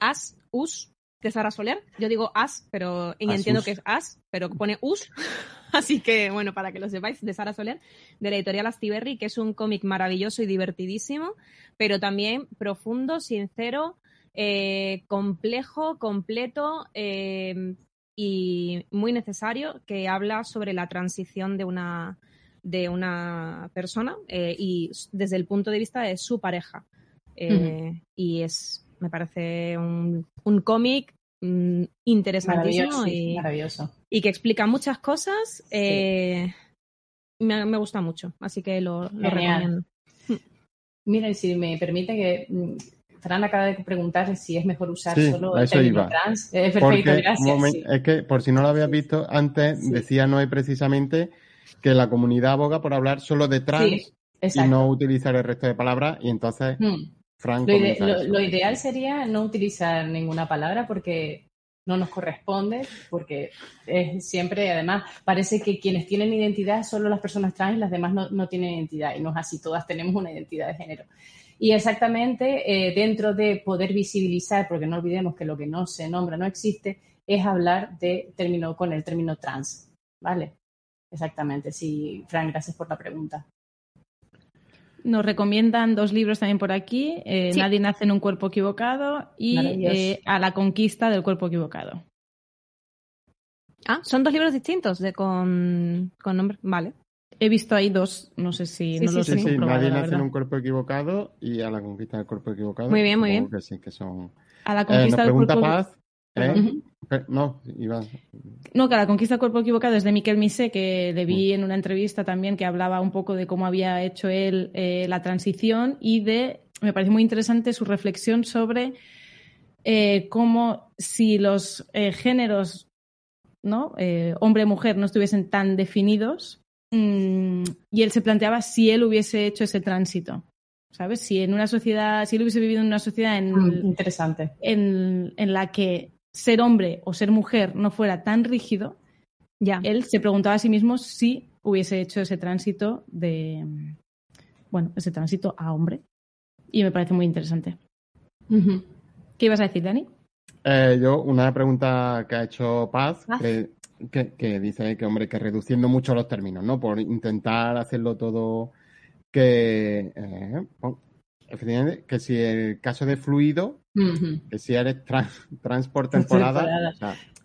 As, Us, de Sara Soler. Yo digo As, pero entiendo que es As, pero pone Us. Así que, bueno, para que lo sepáis, de Sara Soler, de la editorial Astiberri, que es un cómic maravilloso y divertidísimo, pero también profundo, sincero eh, complejo, completo eh, y muy necesario que habla sobre la transición de una, de una persona eh, y desde el punto de vista de su pareja. Y es, me parece un, un cómic mm, interesantísimo y, maravilloso. y, que explica muchas cosas. me, gusta mucho, así que lo, recomiendo. Miren, si me permite que mm, Fran acaba de preguntar si es mejor usar solo el término trans. perfecto, gracias. Es que, por si no lo habías visto, antes decía Noé precisamente que la comunidad aboga por hablar solo de trans y no utilizar el resto de palabras, y entonces hmm. Fran lo, ideal sería no utilizar ninguna palabra porque no nos corresponde, porque es siempre, además, parece que quienes tienen identidad solo las personas trans y las demás no, no tienen identidad, y no es así, todas tenemos una identidad de género. Y exactamente eh, dentro de poder visibilizar, porque no olvidemos que lo que no se nombra no existe, es hablar de término con el término trans, ¿vale? Exactamente, sí, Frank, gracias por la pregunta. Nos recomiendan dos libros también por aquí, eh, Nadie nace en un cuerpo equivocado y eh, A la conquista del cuerpo equivocado. Ah, son dos libros distintos de con, con nombre. Vale. He visto ahí dos, no sé si no los sí, sí, Nadie nace en un cuerpo equivocado y a la conquista del cuerpo equivocado. Muy bien, muy bien. Que sí, que son... A la conquista eh, del cuerpo Paz, ¿eh? No, iba... No, que a la conquista del cuerpo equivocado es de Miquel Mise, que le vi mm. en una entrevista también que hablaba un poco de cómo había hecho él eh, la transición y de, me parece muy interesante su reflexión sobre cómo si los géneros, ¿no? hombre-mujer no estuviesen tan definidos, Mm, y él se planteaba si él hubiese hecho ese tránsito. ¿Sabes? Si en una sociedad, si él hubiese vivido en una sociedad en, mm, interesante. En, la que ser hombre o ser mujer no fuera tan rígido, ya. él se preguntaba a sí mismo si hubiese hecho ese tránsito de, bueno, ese tránsito a hombre. Y me parece muy interesante. ¿Qué ibas a decir, Dani? Eh, yo, una pregunta que ha hecho Paz, que, dice que, hombre, que reduciendo mucho los términos, ¿no? Por intentar hacerlo todo que, eh, efectivamente, que si el caso de fluido, que si eres trans, por temporada.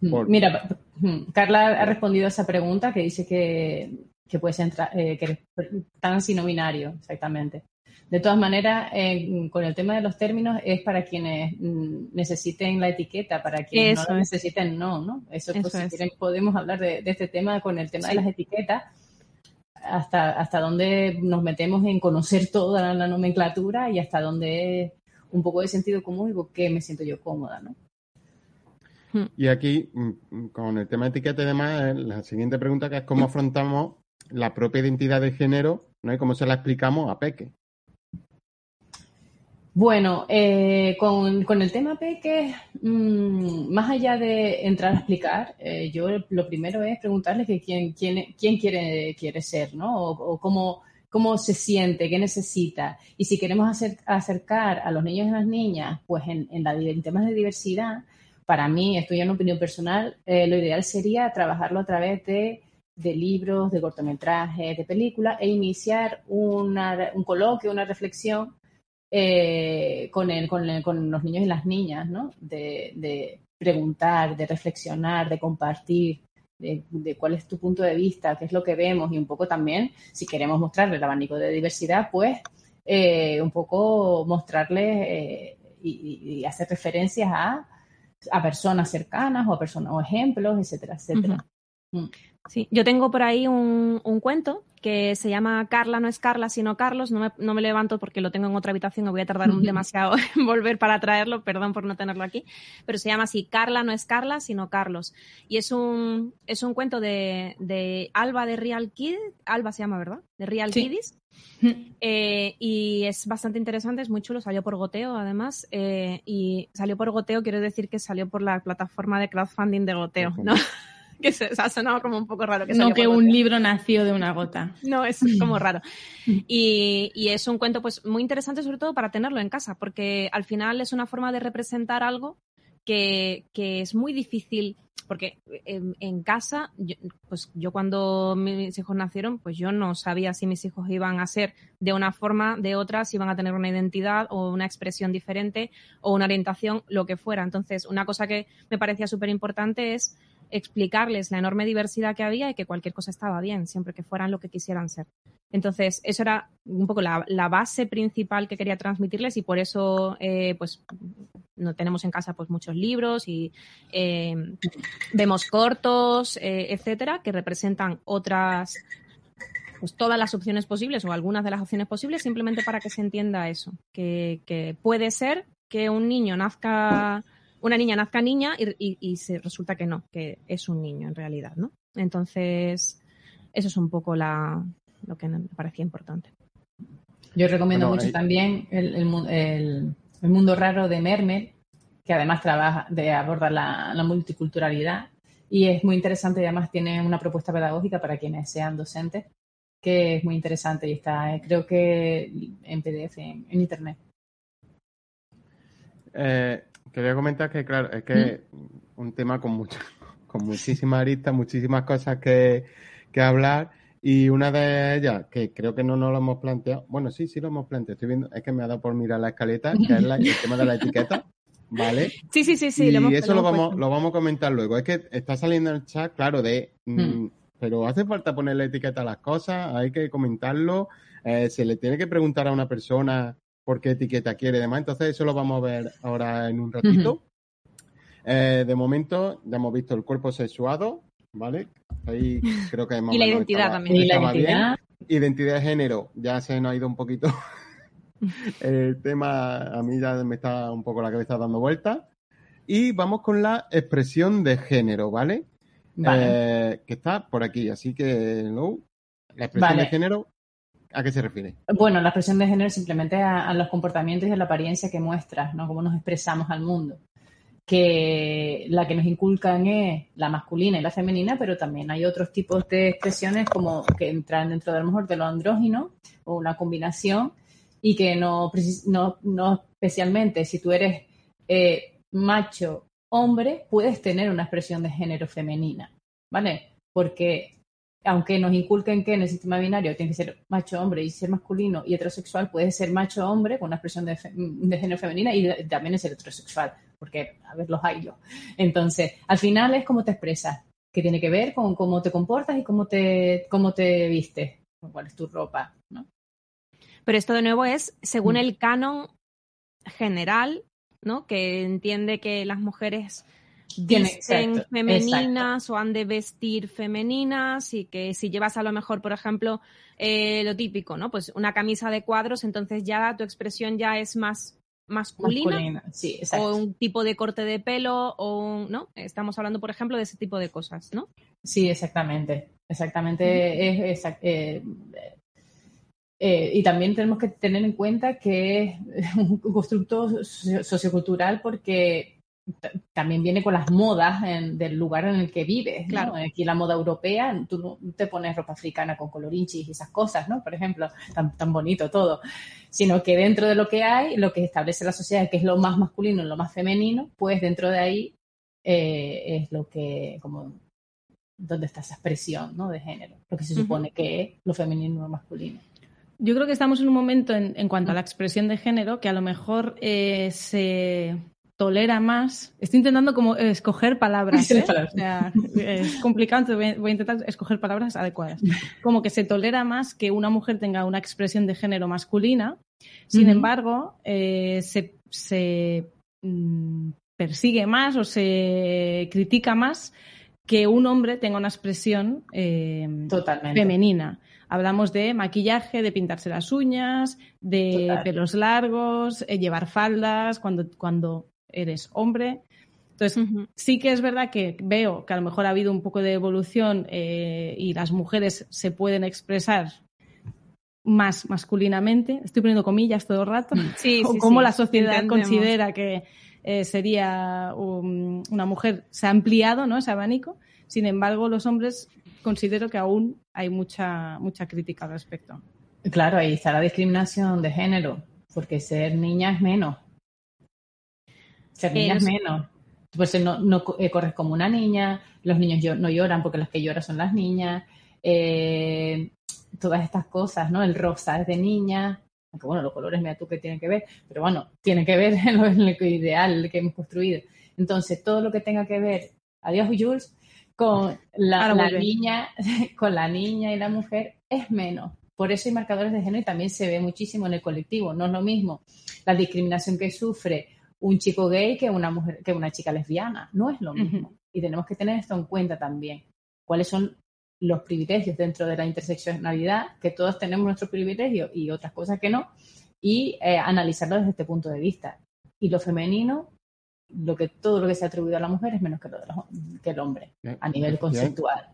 Mm, mira, mm, Carla ha respondido a esa pregunta que dice que, que puedes entrar, eh, que eres trans y no binario, exactamente. De todas maneras, eh, con el tema de los términos es para quienes mm, necesiten la etiqueta, para quienes no la necesiten, no, ¿no? Eso, pues, si quieren, podemos hablar de, este tema con el tema de las etiquetas, hasta, hasta dónde nos metemos en conocer toda la, nomenclatura y hasta dónde un poco de sentido común y por qué me siento yo cómoda, ¿no? Hmm. Y aquí, mm, con el tema de etiqueta y demás, eh, la siguiente pregunta que es cómo afrontamos la propia identidad de género, ¿no? Y cómo se la explicamos a Peque. Bueno, eh, con, el tema Peque, mm, más allá de entrar a explicar, eh, yo lo primero es preguntarle que quién, quién, quién quiere, quiere ser, ¿no? O, cómo, cómo se siente, qué necesita. Y si queremos hacer, acercar a los niños y las niñas, pues en, en, la, en temas de diversidad, para mí, esto ya en opinión personal, eh, lo ideal sería trabajarlo a través de, de libros, de cortometrajes, de películas e iniciar una, un coloquio, una reflexión eh, con, el, con, con, los niños y las niñas, ¿no? De, preguntar, de reflexionar, de compartir, de, cuál es tu punto de vista, qué es lo que vemos y un poco también, si queremos mostrarle el abanico de diversidad, pues eh, un poco mostrarle eh, y, hacer referencias a, a, personas cercanas o a personas o ejemplos, etcétera, etcétera. Sí, yo tengo por ahí un, un cuento que se llama Carla, no es Carla, sino Carlos. No me, no me levanto porque lo tengo en otra habitación y voy a tardar un demasiado en volver para traerlo, perdón por no tenerlo aquí, pero se llama así, Carla no es Carla, sino Carlos. Y es un, es un cuento de, de Alba de Real Kid, Alba se llama, ¿verdad? De Real Kiddies. Eh, y es bastante interesante, es muy chulo, salió por goteo además, eh, y salió por goteo, quiero decir que salió por la plataforma de crowdfunding de goteo, ¿no? que se, ha sonado como un poco raro. Que no que un libro nació de una gota. No, es como raro. Y, y, es un cuento pues muy interesante sobre todo para tenerlo en casa, porque al final es una forma de representar algo que, que es muy difícil porque en, casa, yo, pues yo cuando mis hijos nacieron, pues yo no sabía si mis hijos iban a ser de una forma, de otra, si iban a tener una identidad o una expresión diferente o una orientación, lo que fuera. Entonces, una cosa que me parecía súper importante es explicarles la enorme diversidad que había y que cualquier cosa estaba bien, siempre que fueran lo que quisieran ser. Entonces, eso era un poco la, base principal que quería transmitirles y por eso, eh, pues, no tenemos en casa pues muchos libros y eh, vemos cortos, eh, etcétera, que representan otras pues todas las opciones posibles o algunas de las opciones posibles simplemente para que se entienda eso, que, puede ser que un niño nazca, una niña nazca niña y, se resulta que no, que es un niño en realidad, ¿no? Entonces, eso es un poco la, lo que me parecía importante. Yo recomiendo mucho también el, el, mundo raro de Mermer, que además trabaja de abordar la, la multiculturalidad y es muy interesante y además tiene una propuesta pedagógica para quienes sean docentes que es muy interesante y está, eh, creo que en PDF, en, Internet. Eh, quería comentar que, claro, es que un tema con, mucho, con muchísimas aristas, muchísimas cosas que, hablar. Y una de ellas, que creo que no nos lo hemos planteado, bueno, sí, sí lo hemos planteado, estoy viendo, es que me ha dado por mirar la escaleta, que es el tema de la etiqueta, ¿vale? Sí, sí, sí, sí. Y eso lo, vamos, lo vamos a comentar luego. Es que está saliendo en el chat, claro, de mm, mm pero hace falta ponerle etiqueta a las cosas, hay que comentarlo, eh, se le tiene que preguntar a una persona por qué etiqueta quiere y demás. Entonces, eso lo vamos a ver ahora en un ratito. Eh, de momento, ya hemos visto el cuerpo sexuado, ¿vale? Ahí creo que hemos Y la identidad también. Y la identidad. Identidad de género, ya se nos ha ido un poquito. el tema a mí ya me está un poco la cabeza dando vuelta. Y vamos con la expresión de género, ¿vale? Eh, que está por aquí. Así que, ¿no? La expresión de género, ¿a qué se refiere? Bueno, la expresión de género simplemente a, los comportamientos y a la apariencia que muestras, ¿no? Cómo nos expresamos al mundo. Que la que nos inculcan es la masculina y la femenina, pero también hay otros tipos de expresiones como que entran dentro de lo mejor andrógino o una combinación y que no, no, no especialmente si tú eres eh, macho hombre, puedes tener una expresión de género femenina, ¿vale? Porque aunque nos inculquen que en el sistema binario tiene que ser macho hombre y ser masculino y heterosexual, puede ser macho hombre con una expresión de, género femenina y también es ser heterosexual, porque a ver los hay Entonces, al final es cómo te expresas, que tiene que ver con cómo te comportas y cómo te, cómo te vistes, cuál es tu ropa, ¿no? Pero esto de nuevo es según mm. el canon general ¿no? Que entiende que las mujeres visten femeninas o han de vestir femeninas y que si llevas a lo mejor, por ejemplo, eh, lo típico, ¿no? Pues una camisa de cuadros, entonces ya tu expresión ya es más masculina, Sí, o un tipo de corte de pelo o no estamos hablando por ejemplo de ese tipo de cosas no sí exactamente exactamente es, eh, eh, y también tenemos que tener en cuenta que es un constructo sociocultural porque también viene con las modas del lugar en el que vives. Claro. Aquí la moda europea, tú no te pones ropa africana con colorinchis y esas cosas, ¿no? Por ejemplo, tan, tan bonito todo. Sino que dentro de lo que hay, lo que establece la sociedad, que es lo más masculino y lo más femenino, pues dentro de ahí eh, es lo que, como, donde está esa expresión, ¿no? De género. Lo que se supone que es lo femenino y lo masculino. Yo creo que estamos en un momento en, cuanto a la expresión de género que a lo mejor eh, se tolera más. Estoy intentando como escoger palabras. ¿eh? es complicado, voy a intentar escoger palabras adecuadas. Como que se tolera más que una mujer tenga una expresión de género masculina. Sin embargo, eh, se, mm, persigue más o se critica más que un hombre tenga una expresión femenina. Hablamos de maquillaje, de pintarse las uñas, de pelos largos, eh, llevar faldas cuando, cuando eres hombre. Entonces, sí que es verdad que veo que a lo mejor ha habido un poco de evolución eh, y las mujeres se pueden expresar más masculinamente. Estoy poniendo comillas todo el rato. Sí, o cómo la sociedad considera que eh, sería una mujer. Se ha ampliado ¿no? ese abanico. Sin embargo, los hombres considero que aún hay mucha, mucha crítica al respecto. Claro, ahí está la discriminación de género, porque ser niña es menos. Ser niña es menos. Pues no, no eh, corres como una niña, los niños no lloran porque las que lloran son las niñas, eh, todas estas cosas, ¿no? El rosa es de niña, aunque bueno, los colores, mira tú que tienen que ver, pero bueno, tiene que ver en lo, en lo ideal que hemos construido. Entonces, todo lo que tenga que ver, adiós Jules, con la, niña, con la niña y la mujer es menos. Por eso hay marcadores de género y también se ve muchísimo en el colectivo. No es lo mismo la discriminación que sufre un chico gay que una mujer, que una chica lesbiana. No es lo mismo. Y tenemos que tener esto en cuenta también. ¿Cuáles son los privilegios dentro de la interseccionalidad, que todos tenemos nuestros privilegios y otras cosas que no, y eh, analizarlo desde este punto de vista. Y lo femenino, lo que todo lo que se ha atribuido a la mujer es menos que, lo de que el hombre, a nivel conceptual.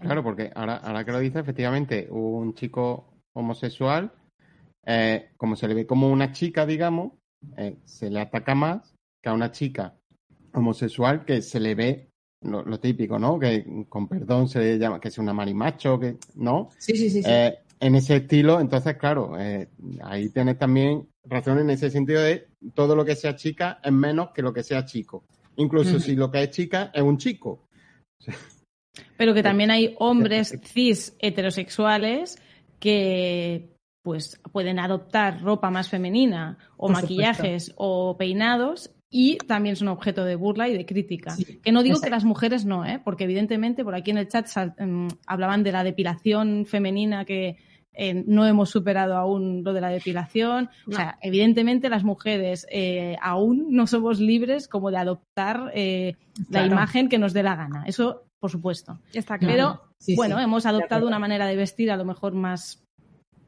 Claro, porque ahora, ahora que lo dice, efectivamente, un chico homosexual, eh, como se le ve como una chica, digamos, eh, se le ataca más que a una chica homosexual que se le ve lo, típico, ¿no? Que con perdón se le llama que es una marimacho, que, ¿no? Sí, sí, sí. Eh, en ese estilo, entonces, claro, ahí tienes también razón en ese sentido de todo lo que sea chica es menos que lo que sea chico. Incluso si lo que es chica es un chico. Pero que también hay hombres cis heterosexuales que pues pueden adoptar ropa más femenina o maquillajes o peinados y también son objeto de burla y de crítica. que no digo que las mujeres no, ¿eh? porque evidentemente por aquí en el chat em, hablaban de la depilación femenina que eh, no hemos superado aún lo de la depilación. O sea, evidentemente las mujeres eh, aún no somos libres como de adoptar eh, la imagen que nos dé la gana. Eso, por supuesto. Está claro. Pero, bueno, hemos adoptado una manera de vestir a lo mejor más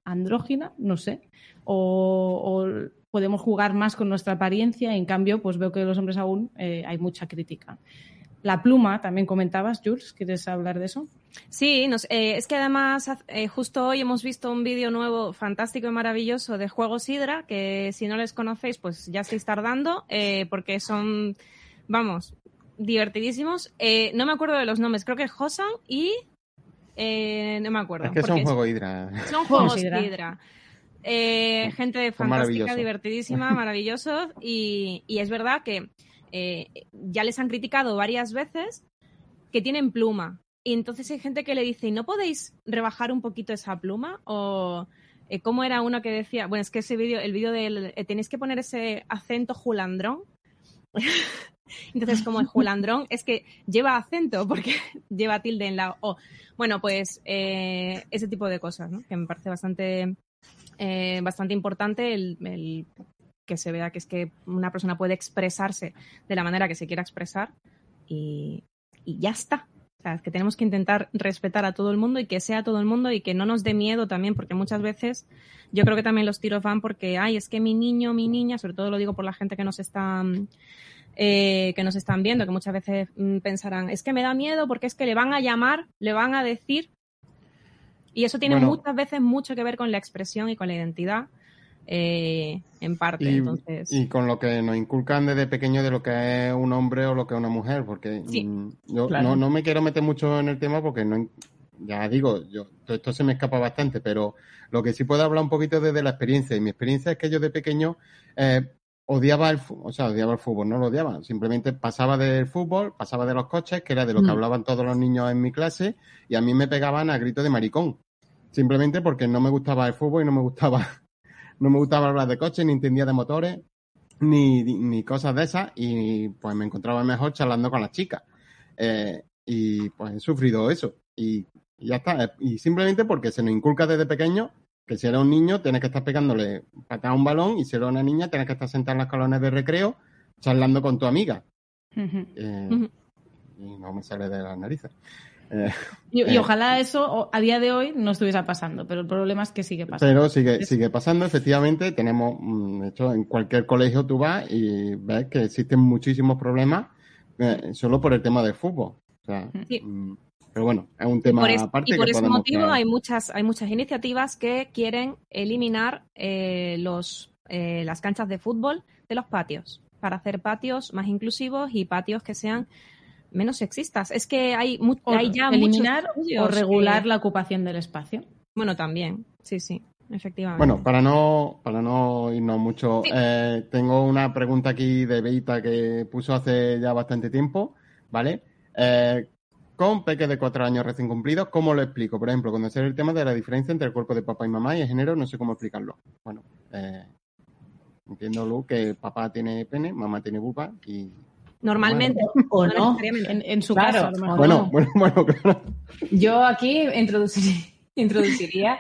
andrógina, no sé, o, podemos jugar más con nuestra apariencia. En cambio, pues veo que los hombres aún hay mucha crítica. La pluma, también comentabas, Jules, ¿quieres hablar de eso? Sí, eh, es que además eh, justo hoy hemos visto un vídeo nuevo fantástico y maravilloso de Juegos Hydra, que si no les conocéis, pues ya estáis tardando, eh, porque son, vamos, divertidísimos. no me acuerdo de los nombres, creo que es Hosan y... no me acuerdo. Es que son Juegos Hydra. Son Juegos Hydra. gente fantástica, divertidísima, maravillosos. Y, y es verdad que ya les han criticado varias veces que tienen pluma. Y entonces hay gente que le dice, ¿y no podéis rebajar un poquito esa pluma? O eh, cómo era uno que decía, bueno, es que ese vídeo, el vídeo del, eh, tenéis que poner ese acento julandrón. entonces, como el julandrón es que lleva acento porque lleva tilde en la O. Bueno, pues eh, ese tipo de cosas, ¿no? Que me parece bastante, bastante importante el, que se vea que es que una persona puede expresarse de la manera que se quiera expresar y ya está que tenemos que intentar respetar a todo el mundo y que sea todo el mundo y que no nos dé miedo también, porque muchas veces yo creo que también los tiros van porque, ay, es que mi niño, mi niña, sobre todo lo digo por la gente que nos está eh, que nos están viendo, que muchas veces mm, pensarán, es que me da miedo porque es que le van a llamar, le van a decir. Y eso tiene muchas veces mucho que ver con la expresión y con la identidad. Eh, en parte. Y, entonces... y con lo que nos inculcan desde pequeño de lo que es un hombre o lo que es una mujer, porque mm, yo no, no, me quiero meter mucho en el tema porque no, ya digo, yo, esto se me escapa bastante, pero lo que sí puedo hablar un poquito desde la experiencia, y mi experiencia es que yo de pequeño eh, odiaba el o sea, odiaba el fútbol, no lo odiaba, simplemente pasaba del fútbol, pasaba de los coches, que era de lo que mm. hablaban todos los niños en mi clase, y a mí me pegaban a grito de maricón, simplemente porque no me gustaba el fútbol y no me gustaba no me gustaba hablar de coches, ni entendía de motores, ni, ni cosas de esas, y pues me encontraba mejor charlando con las chicas. Eh, y pues he sufrido eso. Y, ya está. Y simplemente porque se nos inculca desde pequeño que si eres un niño tienes que estar pegándole patada a un balón y si eres una niña tienes que estar sentada en las colones de recreo charlando con tu amiga. Eh, y no me sale de las narices. Eh, y, eh, ojalá eso a día de hoy no estuviera pasando, pero el problema es que sigue pasando. Pero sigue, sigue pasando, efectivamente. Tenemos, mm, de hecho, en cualquier colegio tú vas y ves que existen muchísimos problemas eh, solo por el tema del fútbol. Mm, pero bueno, es un tema aparte. Y por ese motivo hay muchas, hay muchas iniciativas que quieren eliminar los, las canchas de fútbol de los patios para hacer patios más inclusivos y patios que sean menos sexistas. Es que hay, hay ya eliminar o regular la ocupación del espacio. Bueno, también, sí, sí, efectivamente. Bueno, para no, para no irnos mucho, eh, tengo una pregunta aquí de Beita que puso hace ya bastante tiempo, ¿vale? Eh, con peques de cuatro años recién cumplidos, ¿cómo lo explico? Por ejemplo, cuando sea el tema de la diferencia entre el cuerpo de papá y mamá y el género, no sé cómo explicarlo. Bueno, eh, entiendo, Lu, que papá tiene pene, mamá tiene vulva y Normalmente. o no. En, su caso. Bueno, bueno, bueno, claro. Yo aquí introduciría, introduciría,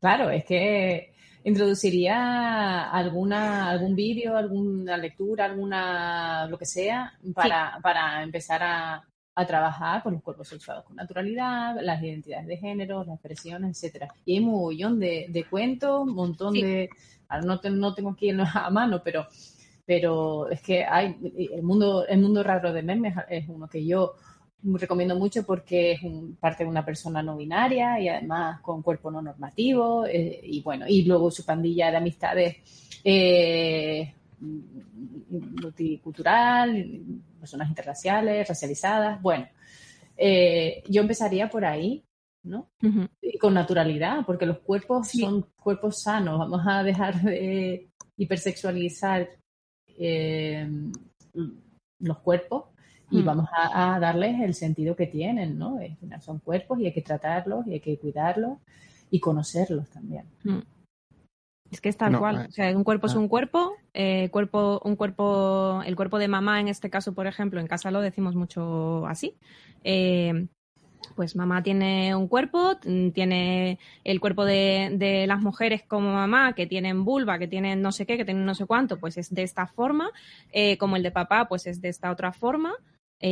claro, es que introduciría alguna algún vídeo, alguna lectura, alguna lo que sea para, para empezar a, a trabajar con los cuerpos sexuados con naturalidad, las identidades de género, las expresiones, etcétera. Y hay un millón de, cuentos, un montón de... Ahora no, no tengo aquí a mano, pero, pero es que hay el mundo, el mundo raro de memes es uno que yo recomiendo mucho porque es parte de una persona no binaria y además con cuerpo no normativo eh, y bueno, y luego su pandilla de amistades eh, multicultural, personas interraciales, racializadas. Bueno, eh, yo empezaría por ahí, ¿no? Y con naturalidad, porque los cuerpos son cuerpos sanos. Vamos a dejar de hipersexualizar eh, los cuerpos y mm. vamos a, darles el sentido que tienen, ¿no? Son cuerpos y hay que tratarlos y hay que cuidarlos y conocerlos también. Mm. Es que es tal cual. O sea, un cuerpo es ah. un cuerpo, eh, cuerpo, un cuerpo, el cuerpo de mamá en este caso, por ejemplo, en casa lo decimos mucho así. Eh, pues mamá tiene un cuerpo, mm, tiene el cuerpo de, las mujeres como mamá, que tienen vulva, que tienen no sé qué, que tienen no sé cuánto, pues es de esta forma, eh, como el de papá, pues es de esta otra forma.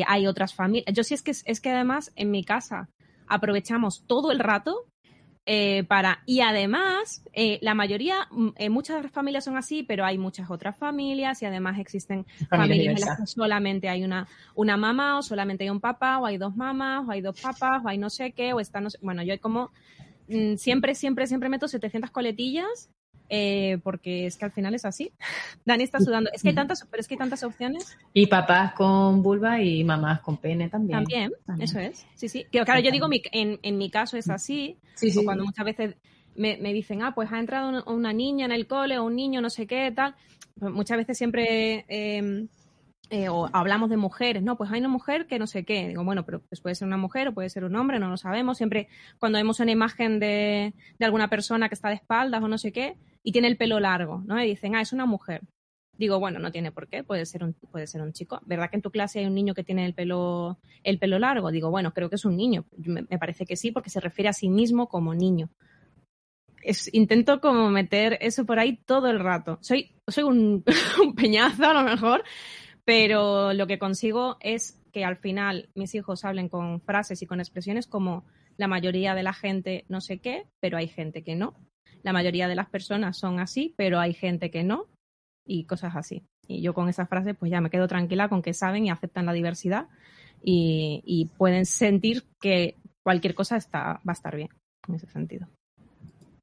hay otras familias. Yo sí es que es que además en mi casa aprovechamos todo el rato eh, para, y además, eh, la mayoría, mm, eh, muchas familias son así, pero hay muchas otras familias y además existen familias, en las que solamente hay una, una mamá o solamente hay un papá o hay dos mamás o hay dos papás o hay no sé qué o está no sé, bueno, yo hay como, mm, siempre, siempre, siempre meto 700 coletillas eh, porque es que al final es así. Dani está sudando. Es que hay tantas, pero es que hay tantas opciones. Y papás con vulva y mamás con pene también. También, eso es. Sí, sí. claro, yo digo, en, en mi caso es así. Sí, sí. Cuando muchas veces me, me, dicen, ah, pues ha entrado una niña en el cole o un niño, no sé qué, tal. Pues muchas veces siempre em, eh, o hablamos de mujeres, no, pues hay una mujer que no sé qué. Digo, bueno, pero pues puede ser una mujer o puede ser un hombre, no lo sabemos. Siempre cuando vemos una imagen de, de alguna persona que está de espaldas o no sé qué y tiene el pelo largo, ¿no? Y dicen, ah, es una mujer. Digo, bueno, no tiene por qué, puede ser un, puede ser un chico. ¿Verdad que en tu clase hay un niño que tiene el pelo, el pelo largo? Digo, bueno, creo que es un niño. Me, parece que sí, porque se refiere a sí mismo como niño. Es, intento como meter eso por ahí todo el rato. Soy, soy un, un peñazo a lo mejor, pero lo que consigo es que al final mis hijos hablen con frases y con expresiones como la mayoría de la gente no sé qué, pero hay gente que no. La mayoría de las personas son así, pero hay gente que no y cosas así. Y yo con esas frases pues ya me quedo tranquila con que saben y aceptan la diversidad y, y pueden sentir que cualquier cosa está, va a estar bien en ese sentido.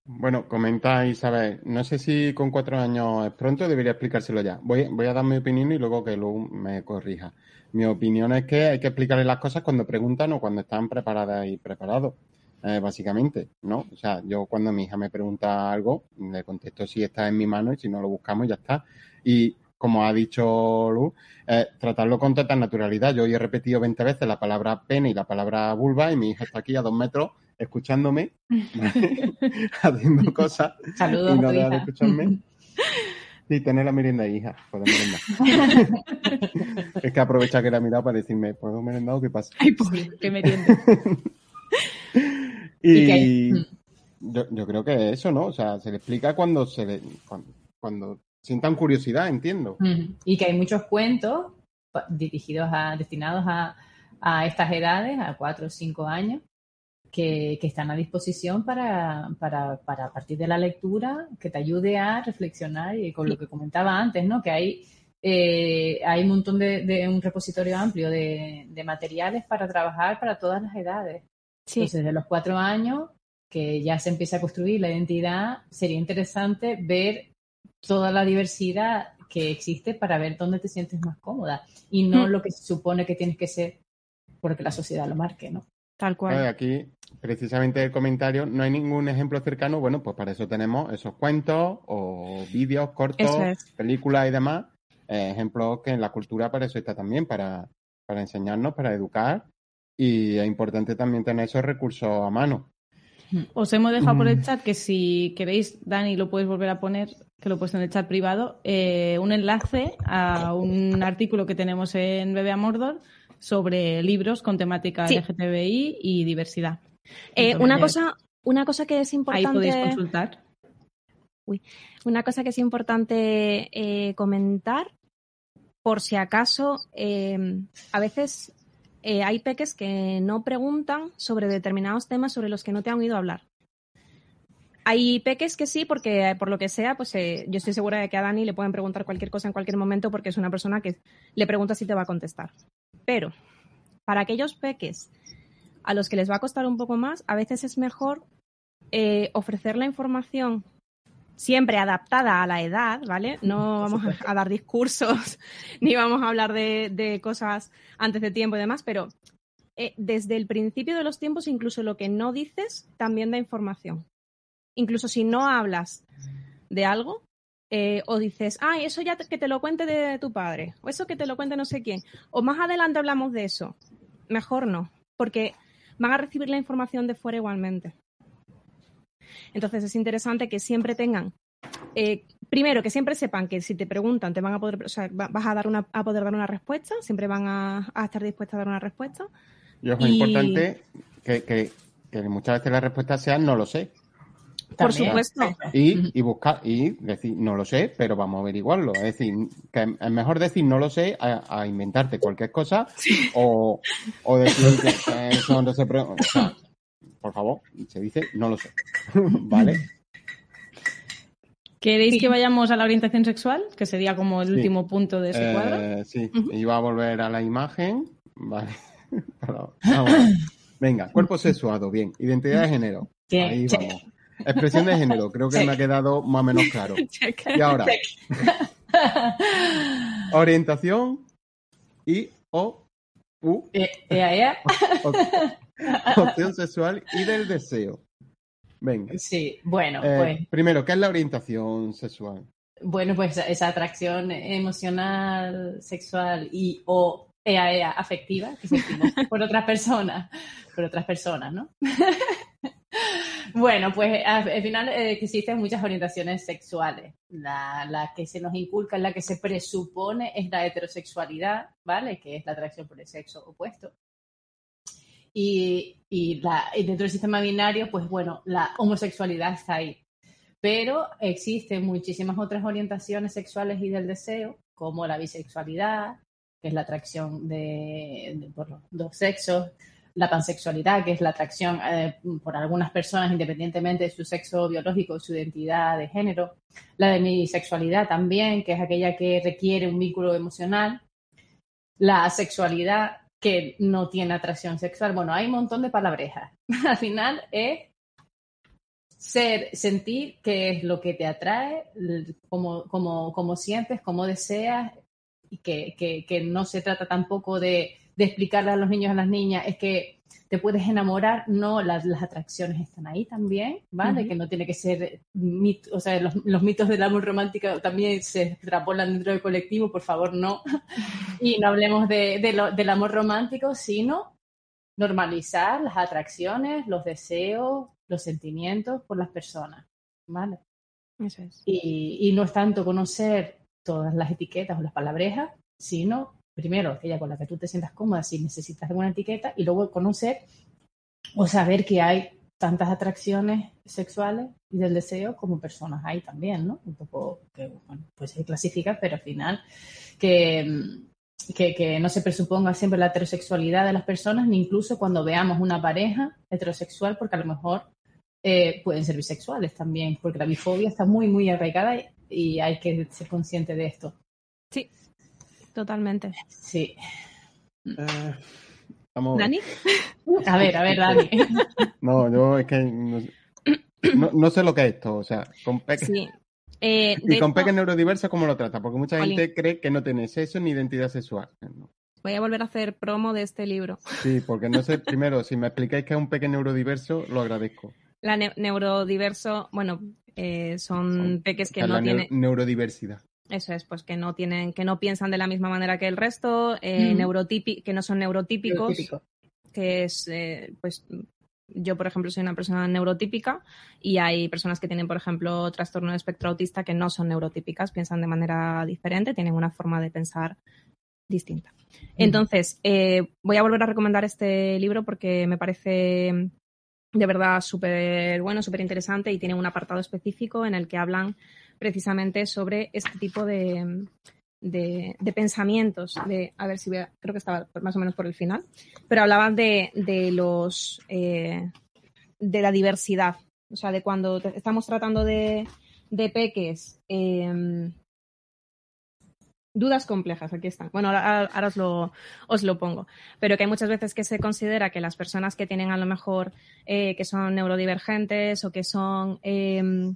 Bueno, comenta Isabel, no sé si con cuatro años es pronto, debería explicárselo ya. Voy, voy a dar mi opinión y luego que luego me corrija. Mi opinión es que hay que explicarle las cosas cuando preguntan o cuando están preparadas y preparados, eh, básicamente, ¿no? O sea, yo cuando mi hija me pregunta algo, le contesto si está en mi mano y si no lo buscamos, ya está. Y como ha dicho Lu, eh, tratarlo con total naturalidad. Yo hoy he repetido 20 veces la palabra pene y la palabra vulva y mi hija está aquí a dos metros escuchándome, haciendo cosas Saludos y no deja de escucharme. Y tener la merienda hija, merendar. es que aprovecha que la mirado para decirme, ¿puedo merendar o qué pasa? Ay, pobre, que merienda. Y yo, yo, creo que eso, ¿no? O sea, se le explica cuando se le, cuando, sientan curiosidad, entiendo. Y que hay muchos cuentos dirigidos a, destinados a, a estas edades, a cuatro o cinco años, que, están a disposición para, para, para, a partir de la lectura, que te ayude a reflexionar y con lo que comentaba antes, ¿no? Que hay, eh, hay un montón de, un repositorio amplio de, materiales para trabajar para todas las edades. Entonces, desde los cuatro años, que ya se empieza a construir la identidad, sería interesante ver toda la diversidad que existe para ver dónde te sientes más cómoda y no mm. lo que se supone que tienes que ser porque la sociedad lo marque, ¿no? Tal cual. Aquí, precisamente el comentario, no hay ningún ejemplo cercano. Bueno, pues para eso tenemos esos cuentos o vídeos cortos, películas y demás. Eh, ejemplos que en la cultura para eso está también, para, para enseñarnos, para educar. Y es importante también tener esos recursos a mano. Os hemos dejado por el mm. chat que si queréis, Dani, lo puedes volver a poner, que lo he puesto en el chat privado, eh, un enlace a un artículo que tenemos en Bebe Mordor sobre libros con temática LGTBI y diversidad. Eh, una, cosa, una cosa que es importante. Ahí podéis consultar. Uy, una cosa que es importante eh, comentar, por si acaso, a veces eh, hay peques que no preguntan sobre determinados temas sobre los que no te han oído hablar. Hay peques que sí, porque por lo que sea, pues eh, yo estoy segura de que a Dani le pueden preguntar cualquier cosa en cualquier momento porque es una persona que le pregunta si te va a contestar. Pero para aquellos peques a los que les va a costar un poco más, a veces es mejor eh, ofrecer la información siempre adaptada a la edad, ¿vale? No vamos a, dar discursos ni vamos a hablar de, cosas antes de tiempo y demás, pero eh, desde el principio de los tiempos, incluso lo que no dices también da información incluso si no hablas de algo, eh, o dices, ay, eso ya que te lo cuente de tu padre, o eso que te lo cuente no sé quién, o más adelante hablamos de eso, mejor no, porque van a recibir la información de fuera igualmente. Entonces es interesante que siempre tengan, eh, primero, que siempre sepan que si te preguntan, te van a poder, o sea, vas a, dar una, a poder dar una respuesta, siempre van a, estar dispuestos a dar una respuesta. Y es importante que, que, que muchas veces la respuesta sea no lo sé. Por supuesto. Y, buscar, y decir, no lo sé, pero vamos a averiguarlo. Es decir, que es mejor decir no lo sé a, inventarte cualquier cosa o, decir que eso no se pregunta. Por favor, se dice no lo sé. ¿Vale? ¿Queréis que vayamos a la orientación sexual? Que sería como el último punto de ese cuadro. Eh, sí, iba a volver a la imagen. Vale. Venga, cuerpo sexuado, bien. Identidad de género. Ahí vamos. Expresión de género, creo que me ha quedado más o menos claro. Y ahora, orientación y o u e, e, e. opción sexual y del deseo. Venga. Sí, bueno, eh, pues. Primero, ¿qué es la orientación sexual? Bueno, pues esa atracción emocional, sexual y o ea, afectiva que sentimos por otras personas, por otras personas, ¿no? Bueno, pues al final eh, existen muchas orientaciones sexuales. La, que se nos inculca, la que se presupone es la heterosexualidad, ¿vale? Que es la atracción por el sexo opuesto. Y, la, dentro del sistema binario, pues bueno, la homosexualidad está ahí. Pero existen muchísimas otras orientaciones sexuales y del deseo, como la bisexualidad, que es la atracción de, por los dos sexos, la pansexualidad, que es la atracción eh, por algunas personas independientemente de su sexo biológico su identidad de género, la demisexualidad también, que es aquella que requiere un vínculo emocional, la sexualidad que no tiene atracción sexual. Bueno, hay un montón de palabrejas. Al final es ser, sentir qué es lo que te atrae, cómo, cómo, sientes, cómo deseas, y que, que no se trata tampoco de de explicarle a los niños y a las niñas es que te puedes enamorar, no, las, atracciones están ahí también, ¿vale? Que no tiene que ser, mito, o sea, los, mitos del amor romántico también se extrapolan dentro del colectivo, por favor, no. y no hablemos de, del amor romántico, sino normalizar las atracciones, los deseos, los sentimientos por las personas, ¿vale? Eso es. Y, y no es tanto conocer todas las etiquetas o las palabrejas, sino primero, aquella con la que tú te sientas cómoda si necesitas alguna etiqueta, y luego conocer o saber que hay tantas atracciones sexuales y del deseo como personas hay también, ¿no? Un poco que, bueno, pues se clasifica, pero al final que, que, no se presuponga siempre la heterosexualidad de las personas, ni incluso cuando veamos una pareja heterosexual, porque a lo mejor eh, pueden ser bisexuales también, porque la bifobia está muy, muy arraigada y hay que ser consciente de esto. Sí, totalmente. Sí. Eh, ¿Dani? A ver, a ver, Dani. No, yo es que no, sé lo que es esto, o sea, con peques. Sí. Eh, y con peques neurodiversos, ¿cómo lo trata? Porque mucha gente cree que no tiene sexo ni identidad sexual. Voy a volver a hacer promo de este libro. Sí, porque no sé, primero, si me explicáis que es un peque neurodiverso, lo agradezco. La neurodiverso, bueno, eh, son peques que no tienen... Neurodiversidad. Eso es, pues que no tienen, que no piensan de la misma manera que el resto, eh, que no son neurotípicos, que es, eh, pues, yo por ejemplo soy una persona neurotípica y hay personas que tienen, por ejemplo, trastorno de espectro autista que no son neurotípicas, piensan de manera diferente, tienen una forma de pensar distinta. Entonces, eh, voy a volver a recomendar este libro porque me parece de verdad súper bueno, súper interesante y tiene un apartado específico en el que hablan precisamente sobre este tipo de, de, pensamientos, de, a ver si voy creo que estaba más o menos por el final, pero hablaban de, de los, eh, de la diversidad, o sea, de cuando estamos tratando de, de peques, em, dudas complejas, aquí están. Bueno, ahora, os, lo, os, lo, pongo. Pero que hay muchas veces que se considera que las personas que tienen a lo mejor eh, que son neurodivergentes o que son em,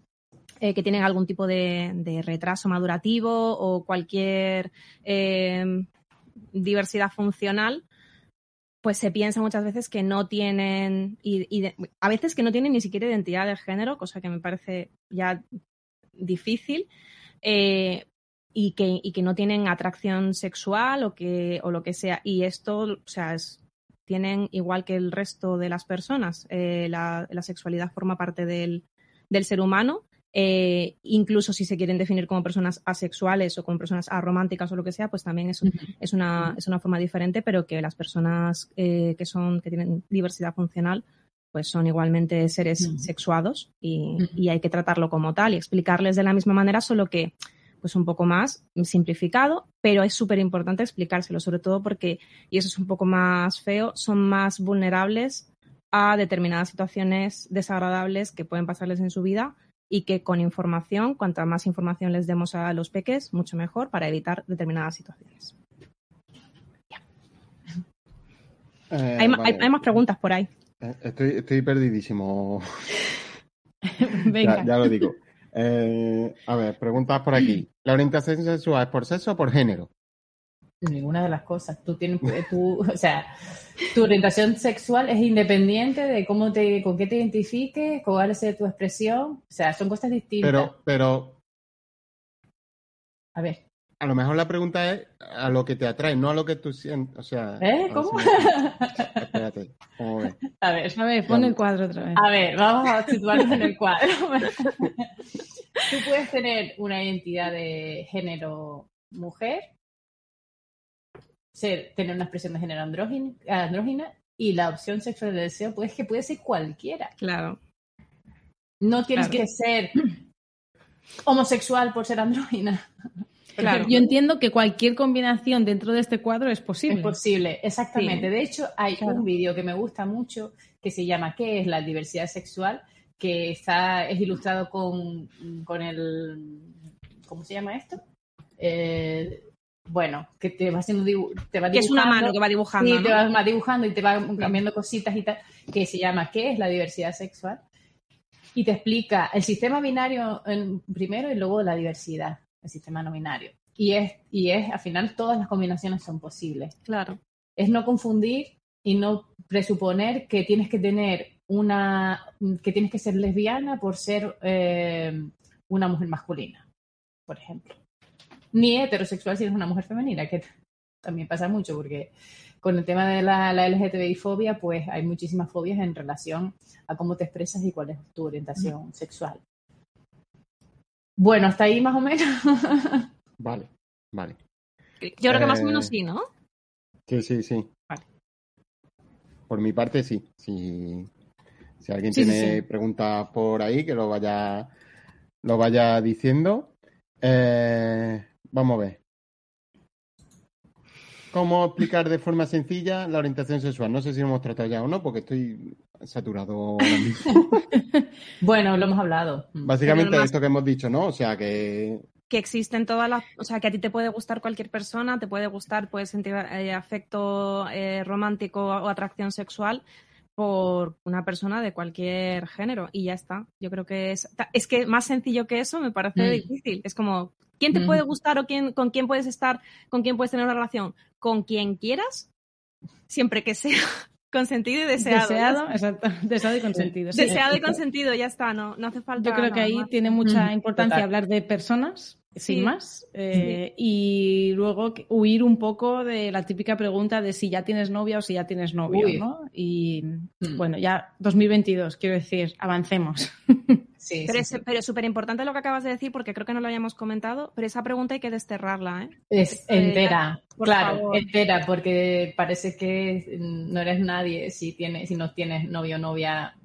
eh, que tienen algún tipo de, retraso madurativo o cualquier em, diversidad funcional, pues se piensa muchas veces que no tienen, a veces que no tienen ni siquiera identidad de género, cosa que me parece ya difícil, eh, y, que, y, que, no tienen atracción sexual o, lo que sea. Y esto, o sea, tienen igual que el resto de las personas, eh, la, sexualidad forma parte del ser humano eh, incluso si se quieren definir como personas asexuales o como personas arománticas o lo que sea, pues también es, es, una, es una forma diferente, pero que las personas eh, que son, que tienen diversidad funcional, pues son igualmente seres sexuados y, y, hay que tratarlo como tal y explicarles de la misma manera, solo que pues un poco más simplificado, pero es súper importante explicárselo, sobre todo porque, y eso es un poco más feo, son más vulnerables a determinadas situaciones desagradables que pueden pasarles en su vida y que con información, cuanta más información les demos a los peques, mucho mejor para evitar determinadas situaciones. Eh, hay, más preguntas por ahí. Eh, estoy, perdidísimo. Venga. Ya, lo digo. Eh, a ver, preguntas por aquí. ¿La orientación sexual es por sexo o por género? Ninguna de las cosas. Tú tienes, tú, o sea, tu orientación sexual es independiente de cómo te, con qué te identifiques, cuál es tu expresión. O sea, son cosas distintas. Pero, pero. A ver. A lo mejor la pregunta es a lo que te atrae, no a lo que tú sientes. O sea. ¿Eh? ¿Cómo? Espérate. A ver. A ver, pon el cuadro otra vez. A ver, vamos a situarnos en el cuadro. tú puedes tener una identidad de género mujer ser, tener una expresión de género andrógina, y la opción sexual de deseo pues que puede ser cualquiera. Claro. No tienes que ser homosexual por ser andrógina. Claro. Yo entiendo que cualquier combinación dentro de este cuadro es posible. Es posible, exactamente. De hecho, hay un vídeo que me gusta mucho que se llama ¿Qué es la diversidad sexual? que está, es ilustrado con, con el... ¿Cómo se llama esto? Eh, bueno, que te va haciendo te va dibujando. es una mano que va dibujando. Sí, te va dibujando y te va cambiando cositas y tal, que se llama ¿Qué es la diversidad sexual? Y te explica el sistema binario en, primero y luego la diversidad, el sistema no binario. Y es, y es, al final, todas las combinaciones son posibles. Claro. Es no confundir y no presuponer que tienes que tener una, que tienes que ser lesbiana por ser eh, una mujer masculina, por ejemplo ni heterosexual si eres una mujer femenina, que también pasa mucho porque con el tema de la, LGTBI fobia, pues hay muchísimas fobias en relación a cómo te expresas y cuál es tu orientación sexual. Bueno, hasta ahí más o menos. vale, vale. Yo creo que más o menos eh, sí, ¿no? Sí, sí, sí. Vale. Por mi parte, sí. Si, si alguien tiene preguntas por ahí, que lo vaya, lo vaya diciendo. Eh, Vamos a ver. ¿Cómo explicar de forma sencilla la orientación sexual? No sé si lo hemos tratado ya o no, porque estoy saturado ahora mismo. bueno, lo hemos hablado. Básicamente esto que hemos dicho, ¿no? O sea, que... Que existen todas las... O sea, que a ti te puede gustar cualquier persona, te puede gustar, puedes sentir eh, afecto eh, romántico o atracción sexual por una persona de cualquier género y ya está. Yo creo que es... Es que más sencillo que eso me parece mm. difícil. Es como, ¿Quién te puede gustar o quién, con quién puedes estar, con quién puedes tener una relación? Con quien quieras, siempre que sea consentido y deseado. Deseado, exacto. Deseado y consentido. Deseado y consentido, ya está, no, no hace falta. Yo creo que ahí tiene mucha importancia hablar de personas sin más. Eh, y luego huir un poco de la típica pregunta de si ya tienes novia o si ya tienes novio, ¿no? Y mm. bueno, ya 2022, quiero decir, avancemos. Sí, pero, es, súper importante lo que acabas de decir porque creo que no lo hayamos comentado, pero esa pregunta hay que desterrarla, ¿eh? Es entera, claro, entera, porque parece que no eres nadie si, tienes, si no tienes novio o novia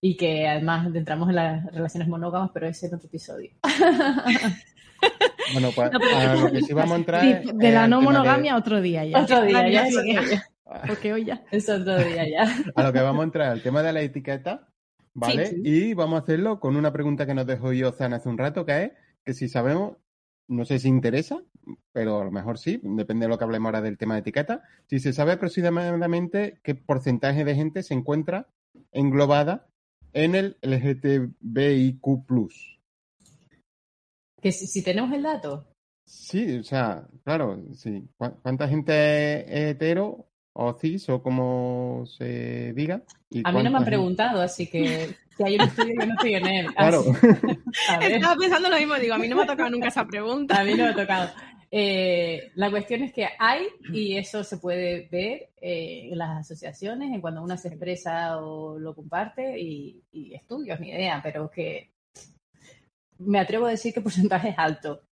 y que además entramos en las relaciones monógamas, pero ese es otro episodio. Bueno, pues a lo que sí vamos a entrar. de la no monogamia otro día ya. Otro día ya. Porque hoy ya. Es otro día ya. A lo que vamos a entrar, el tema de la etiqueta, ¿vale? Y vamos a hacerlo con una pregunta que nos dejó Yozan hace un rato, que es que si sabemos, no sé si interesa, pero a lo mejor sí, depende de lo que hablemos ahora del tema de etiqueta, si se sabe aproximadamente qué porcentaje de gente se encuentra englobada en el LGTBIQ. Que si, tenemos el dato. Sí, o sea, claro, sí. ¿Cuánta gente es hetero o cis o como se diga? a mí no me han preguntado, así que si hay un estudio yo no estoy en él. Claro. Estaba pensando lo mismo, digo, a mí no me ha tocado nunca esa pregunta. A mí no me ha tocado. Eh, la cuestión es que hay, y eso se puede ver eh, en las asociaciones, en cuando uno se expresa o lo comparte, y, estudios, ni idea, pero que me atrevo a decir que el porcentaje es alto.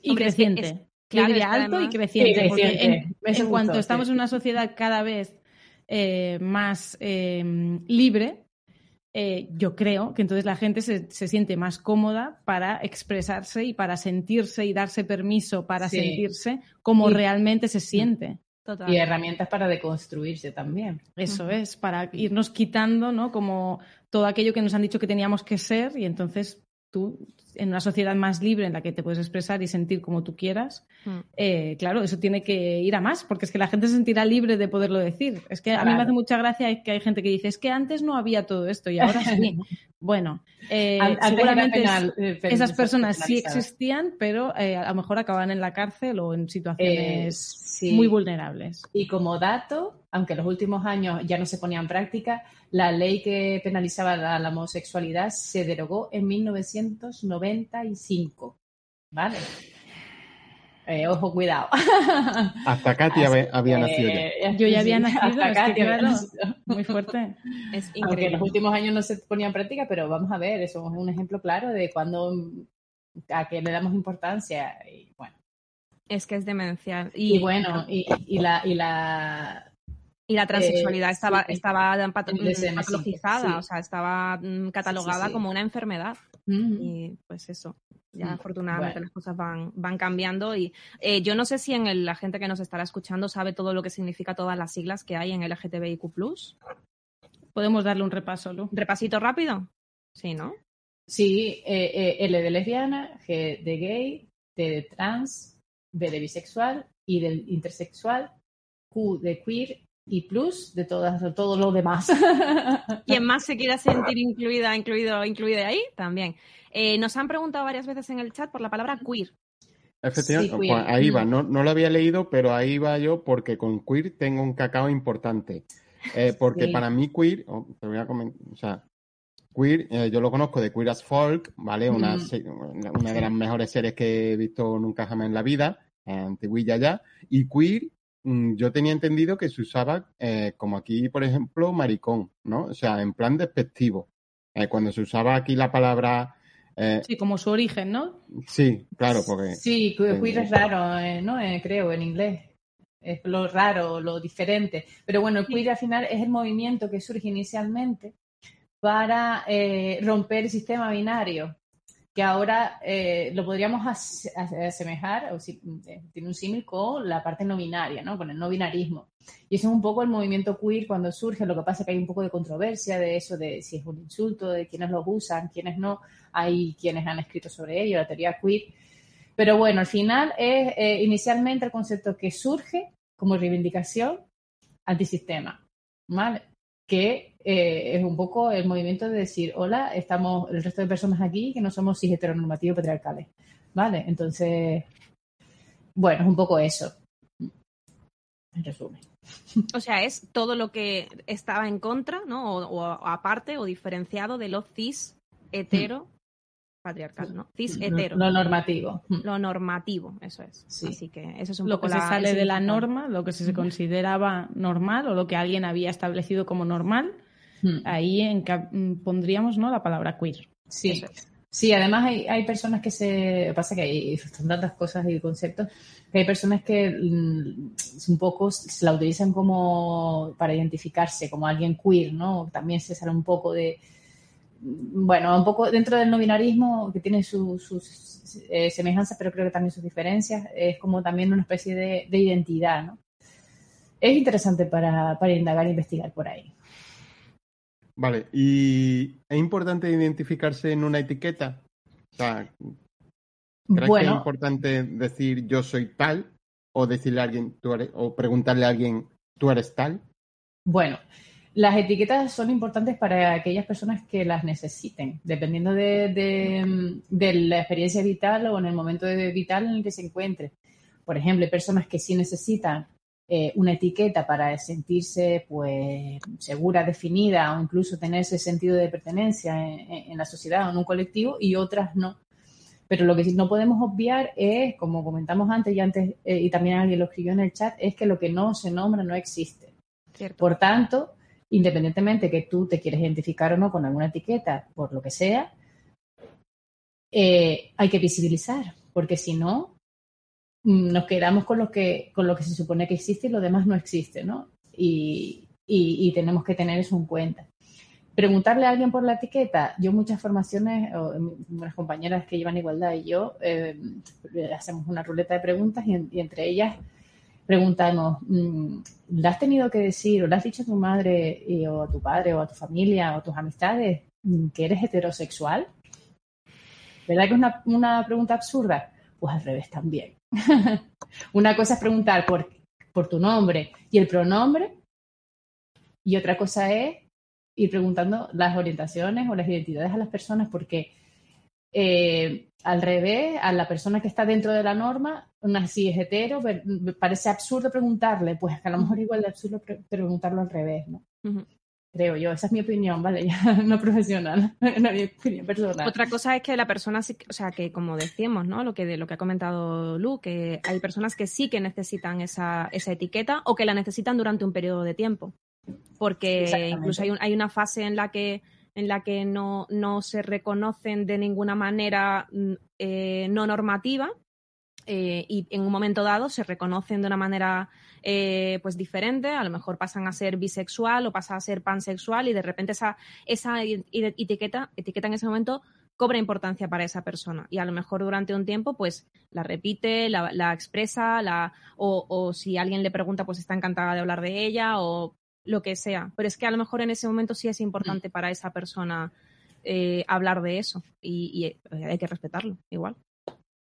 Y creciente. Claro, alto y creciente. en, cuanto estamos en una sociedad cada vez eh, más libre, eh, yo creo que entonces la gente se, siente más cómoda para expresarse y para sentirse y darse permiso para sentirse como realmente se siente. Y herramientas para deconstruirse también. Eso es, para irnos quitando, ¿no? Como todo aquello que nos han dicho que teníamos que ser y entonces tú en una sociedad más libre en la que te puedes expresar y sentir como tú quieras, mm. eh, claro, eso tiene que ir a más, porque es que la gente se sentirá libre de poderlo decir. Es que a mí me hace mucha gracia que hay gente que dice, es que antes no había todo esto y ahora sí. Bueno, eh, seguramente eh, esas personas sí existían, pero a lo mejor acaban en la cárcel o en situaciones muy vulnerables. Y como dato, aunque en los últimos años ya no se ponía en práctica, la ley que penalizaba la, homosexualidad se derogó en 1995. ¿Vale? Eh, ojo, cuidado. Hasta Katy había, nacido ya. Eh, Yo ya había nacido, hasta muy fuerte. Es Aunque en los últimos años no se ponía en práctica, pero vamos a ver, eso es un ejemplo claro de cuando a qué le damos importancia. Y bueno. Es que es demencial. Y, bueno, y, la, y la y la transexualidad eh, estaba, estaba patologizada, o sea, estaba mm, catalogada como una enfermedad. Y pues eso, ya mm, afortunadamente las cosas van, van cambiando. Y eh, yo no sé si en la gente que nos estará escuchando sabe todo lo que significa todas las siglas que hay en LGTBIQ. Podemos darle un repaso, Lu. ¿Repasito rápido? Sí, ¿no? Sí, eh, L de lesbiana, G de gay, T de trans, B de bisexual, I de intersexual, Q de queer, y plus de todas, todo lo demás. Quien más se quiera sentir incluida, incluido, incluida ahí, también. Eh, nos han preguntado varias veces en el chat por la palabra queer. Efectivamente, pues ahí va, no, no, lo había leído, pero ahí va yo porque con queer tengo un cacao importante. Eh, porque para mí queer, oh, te voy a comentar, o sea, queer, eh, yo lo conozco de Queer as Folk, ¿vale? Una, una de las mejores series que he visto nunca jamás en la vida, antiguilla ya, y queer yo tenía entendido que se usaba eh, como aquí, por ejemplo, maricón, ¿no? O sea, en plan despectivo. Eh, cuando se usaba aquí la palabra... Eh, sí, como su origen, ¿no? Sí, claro, porque... Sí, queer es raro, ¿no? creo, en inglés. Es lo raro, lo diferente. Pero bueno, el queer al final es el movimiento que surge inicialmente para romper el sistema binario que ahora eh, lo podríamos asemejar, o si, eh, tiene un símil con la parte no binaria, ¿no? con el no binarismo. Y eso es un poco el movimiento queer cuando surge, lo que pasa es que hay un poco de controversia de eso, de si es un insulto, de quiénes lo usan, quiénes no, hay quienes han escrito sobre ello, la teoría queer. Pero bueno, al final es eh, inicialmente el concepto que surge como reivindicación antisistema, ¿vale? Que eh, es un poco el movimiento de decir, hola, estamos el resto de personas aquí que no somos cis heteronormativos patriarcales. ¿Vale? Entonces, bueno, es un poco eso. En resumen. O sea, es todo lo que estaba en contra, ¿no? O, aparte o diferenciado de lo cis hetero patriarcal, ¿no? Cis hetero. Lo, normativo. Lo normativo, eso es. Así que eso es un lo que se sale de la norma, lo que se consideraba normal o lo que alguien había establecido como normal, ahí en, pondríamos ¿no? la palabra queer. Sí. Sí, además hay, hay personas que se. Pasa que hay tantas cosas y conceptos que hay personas que mm, un poco se la utilizan como para identificarse como alguien queer, ¿no? También se sale un poco de, bueno, un poco dentro del no binarismo, que tiene sus eh, semejanzas, pero creo que también sus diferencias, es como también una especie de, identidad, ¿no? Es interesante para, para indagar e investigar por ahí. Vale, ¿y es importante identificarse en una etiqueta? O sea, ¿crees que es importante decir yo soy tal o decirle a alguien tú o preguntarle a alguien tú eres tal? Bueno, las etiquetas son importantes para aquellas personas que las necesiten, dependiendo de, la experiencia vital o en el momento de vital en el que se encuentre. Por ejemplo, hay personas que sí necesitan eh, una etiqueta para sentirse pues segura, definida o incluso tener ese sentido de pertenencia en, la sociedad o en un colectivo y otras no. Pero lo que no podemos obviar es, como comentamos antes y antes eh, y también alguien lo escribió en el chat, es que lo que no se nombra no existe. Por tanto, independientemente que tú te quieres identificar o no con alguna etiqueta, por lo que sea, eh, hay que visibilizar, porque si no, nos quedamos con lo que, con lo que se supone que existe y lo demás no existe, ¿no? Y, y, tenemos que tener eso en cuenta. Preguntarle a alguien por la etiqueta, yo muchas formaciones, o unas compañeras que llevan igualdad y yo, eh, hacemos una ruleta de preguntas y, entre ellas preguntamos, mm, ¿le has tenido que decir o le has dicho a tu madre o a tu padre o a tu familia o a tus amistades mm, que eres heterosexual? ¿Verdad que es una, una pregunta absurda? Pues al revés también. Una cosa es preguntar por, por tu nombre y el pronombre, y otra cosa es ir preguntando las orientaciones o las identidades a las personas, porque eh, al revés, a la persona que está dentro de la norma, una si es hetero, me parece absurdo preguntarle, pues a lo mejor igual de absurdo preguntarlo al revés, ¿no? creo yo. Esa es mi opinión, ¿vale? no profesional, no mi opinión personal. Otra cosa es que la persona, sí, o sea, que como decíamos, ¿no? Lo que, de lo que ha comentado Lu, que hay personas que sí que necesitan esa, esa etiqueta o que la necesitan durante un periodo de tiempo. Porque incluso hay, hay una fase en la que en la que no, no se reconocen de ninguna manera mm, eh, no normativa eh, y en un momento dado se reconocen de una manera eh, pues diferente, a lo mejor pasan a ser bisexual o pasan a ser pansexual y de repente esa, esa etiqueta, etiqueta en ese momento cobra importancia para esa persona. Y a lo mejor durante un tiempo pues la repite, la, expresa la, o, si alguien le pregunta pues está encantada de hablar de ella o lo que sea, pero es que a lo mejor en ese momento sí es importante mm. para esa persona eh, hablar de eso y hay que respetarlo igual.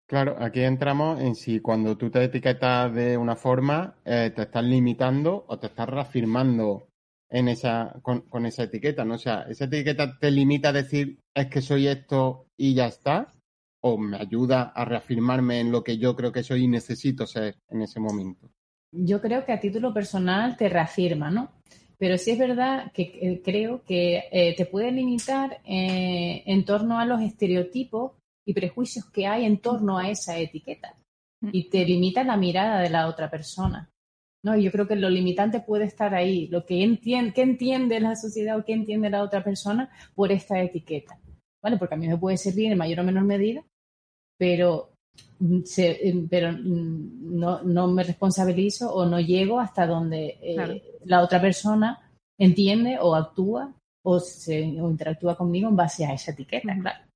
Claro, aquí entramos en si cuando tú te etiquetas de una forma, eh, te estás limitando o te estás reafirmando en esa, con, esa etiqueta, ¿no? O sea, esa etiqueta te limita a decir es que soy esto y ya está, o me ayuda a reafirmarme en lo que yo creo que soy y necesito ser en ese momento. Yo creo que a título personal te reafirma, ¿no? Pero sí es verdad que eh, creo que eh, te puede limitar en torno a los estereotipos y prejuicios que hay en torno a esa etiqueta mm. y te limita la mirada de la otra persona. ¿no? Y yo creo que lo limitante puede estar ahí, lo que entiende, qué entiende la sociedad o qué entiende la otra persona por esta etiqueta. ¿Vale? Porque a mí me puede servir en mayor o menor medida, pero, pero no, no, me responsabilizo o no llego hasta donde eh, la otra persona entiende o actúa o, se, o interactúa conmigo en base a esa etiqueta, claro.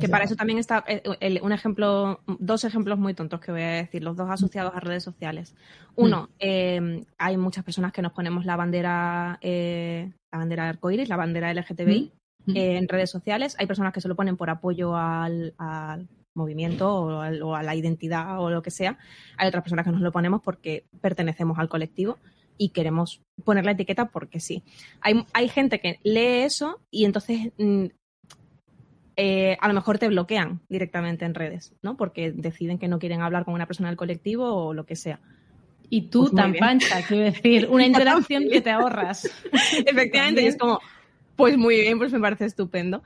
Que para eso también está eh, un ejemplo, dos ejemplos muy tontos que voy a decir, los dos asociados a redes sociales. Uno, eh, hay muchas personas que nos ponemos la bandera, eh, la bandera arcoíris, la bandera LGTBI en redes sociales. Hay personas que se lo ponen por apoyo al, movimiento o, a la identidad o lo que sea. Hay otras personas que nos lo ponemos porque pertenecemos al colectivo y queremos poner la etiqueta porque sí. Hay, hay gente que lee eso y entonces mm, eh, a lo mejor te bloquean directamente en redes, ¿no? Porque deciden que no quieren hablar con una persona del colectivo o lo que sea. Y tú pues tan pancha, quiero decir, una interacción que te ahorras. Efectivamente, y es como, pues muy bien, pues me parece estupendo.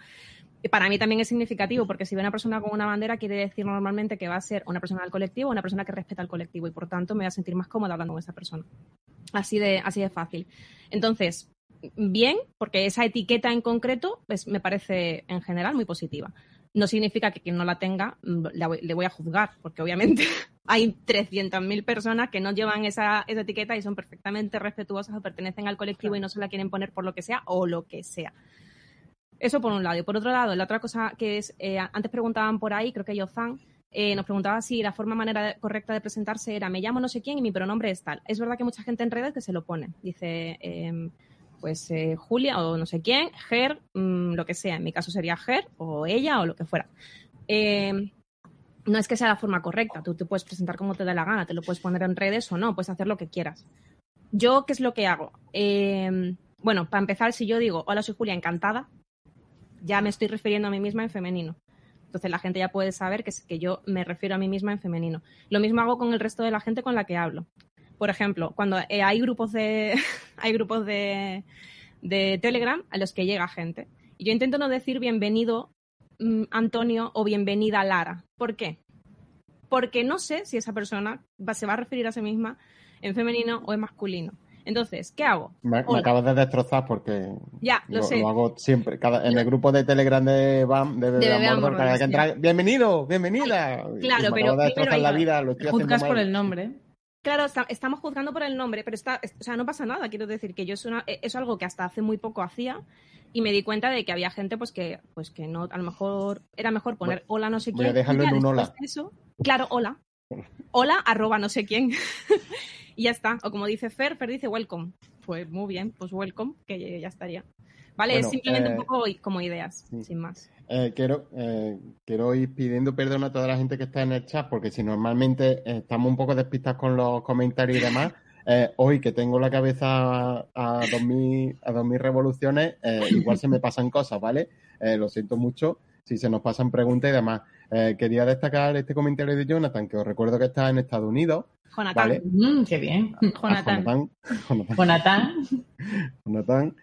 Y para mí también es significativo, porque si ve una persona con una bandera, quiere decir normalmente que va a ser una persona del colectivo o una persona que respeta al colectivo, y por tanto me voy a sentir más cómoda hablando con esa persona. Así de, así de fácil. Entonces, bien, porque esa etiqueta en concreto pues, me parece en general muy positiva. No significa que quien no la tenga mm, le voy a juzgar, porque obviamente hay 300.000 personas que no llevan esa, esa, etiqueta y son perfectamente respetuosas o pertenecen al colectivo y no se la quieren poner por lo que sea o lo que sea. Eso por un lado. Y por otro lado, la otra cosa que es, eh, antes preguntaban por ahí, creo que Yozan, eh, nos preguntaba si la forma manera correcta de presentarse era me llamo no sé quién y mi pronombre es tal. Es verdad que mucha gente en redes que se lo pone. Dice, em, pues eh, Julia o no sé quién, Ger, mm, lo que sea. En mi caso sería Ger o ella o lo que fuera. Em, no es que sea la forma correcta, tú te puedes presentar como te da la gana, te lo puedes poner en redes o no, puedes hacer lo que quieras. Yo, ¿qué es lo que hago? Em, bueno, para empezar, si yo digo, hola, soy Julia, encantada, ya me estoy refiriendo a mí misma en femenino. Entonces la gente ya puede saber que, que yo me refiero a mí misma en femenino. Lo mismo hago con el resto de la gente con la que hablo. Por ejemplo, cuando eh, hay grupos de hay grupos de, de Telegram a los que llega gente. Y yo intento no decir bienvenido mm, Antonio o bienvenida Lara. ¿Por qué? Porque no sé si esa persona se va a referir a sí misma en femenino o en masculino. Entonces, ¿qué hago? Me, acabas de destrozar porque ya, lo, sé. lo hago siempre. en el grupo de Telegram de BAM, de, cada que entra, bienvenido, bienvenida. Claro, pero. la vida, lo estoy Juzgas por el nombre. Claro, estamos juzgando por el nombre, pero está, o sea, no pasa nada. Quiero decir que yo es, una, es algo que hasta hace muy poco hacía y me di cuenta de que había gente pues que, pues que no, a lo mejor era mejor poner hola no sé quién. Voy a dejarlo en un hola. claro, hola. Hola, arroba no sé quién. y ya está. O como dice Fer, Fer dice welcome. Pues muy bien, pues welcome, que ya estaría. Vale, es simplemente un eh, poco como ideas, sin más. Eh, quiero, eh, quiero ir pidiendo perdón a toda la gente que está en el chat, porque si normalmente estamos un poco despistas con los comentarios y demás, hoy que tengo la cabeza a, dos mil, a dos mil revoluciones, igual se me pasan cosas, ¿vale? lo siento mucho si se nos pasan preguntas y demás. quería destacar este comentario de Jonathan, que os recuerdo que está en Estados Unidos, Jonathan. Mm, qué bien. Jonathan. Jonathan. Jonathan.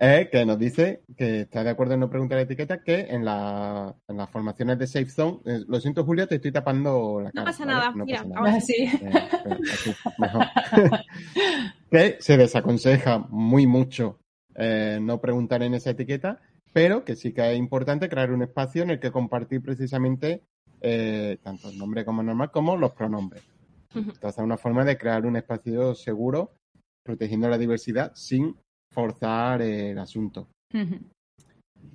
Eh, que nos dice que está de acuerdo en no preguntar la etiqueta, que en, la, en las formaciones de Safe Zone, eh, lo siento Julio, te estoy tapando la cara. No pasa nada, mira, ahora sí. Eh, mejor. que se desaconseja muy mucho no preguntar en esa etiqueta, pero que sí que es importante crear un espacio en el que compartir precisamente tanto el nombre como normal como los pronombres. Entonces, es una forma de crear un espacio seguro, protegiendo la diversidad sin forzar el asunto.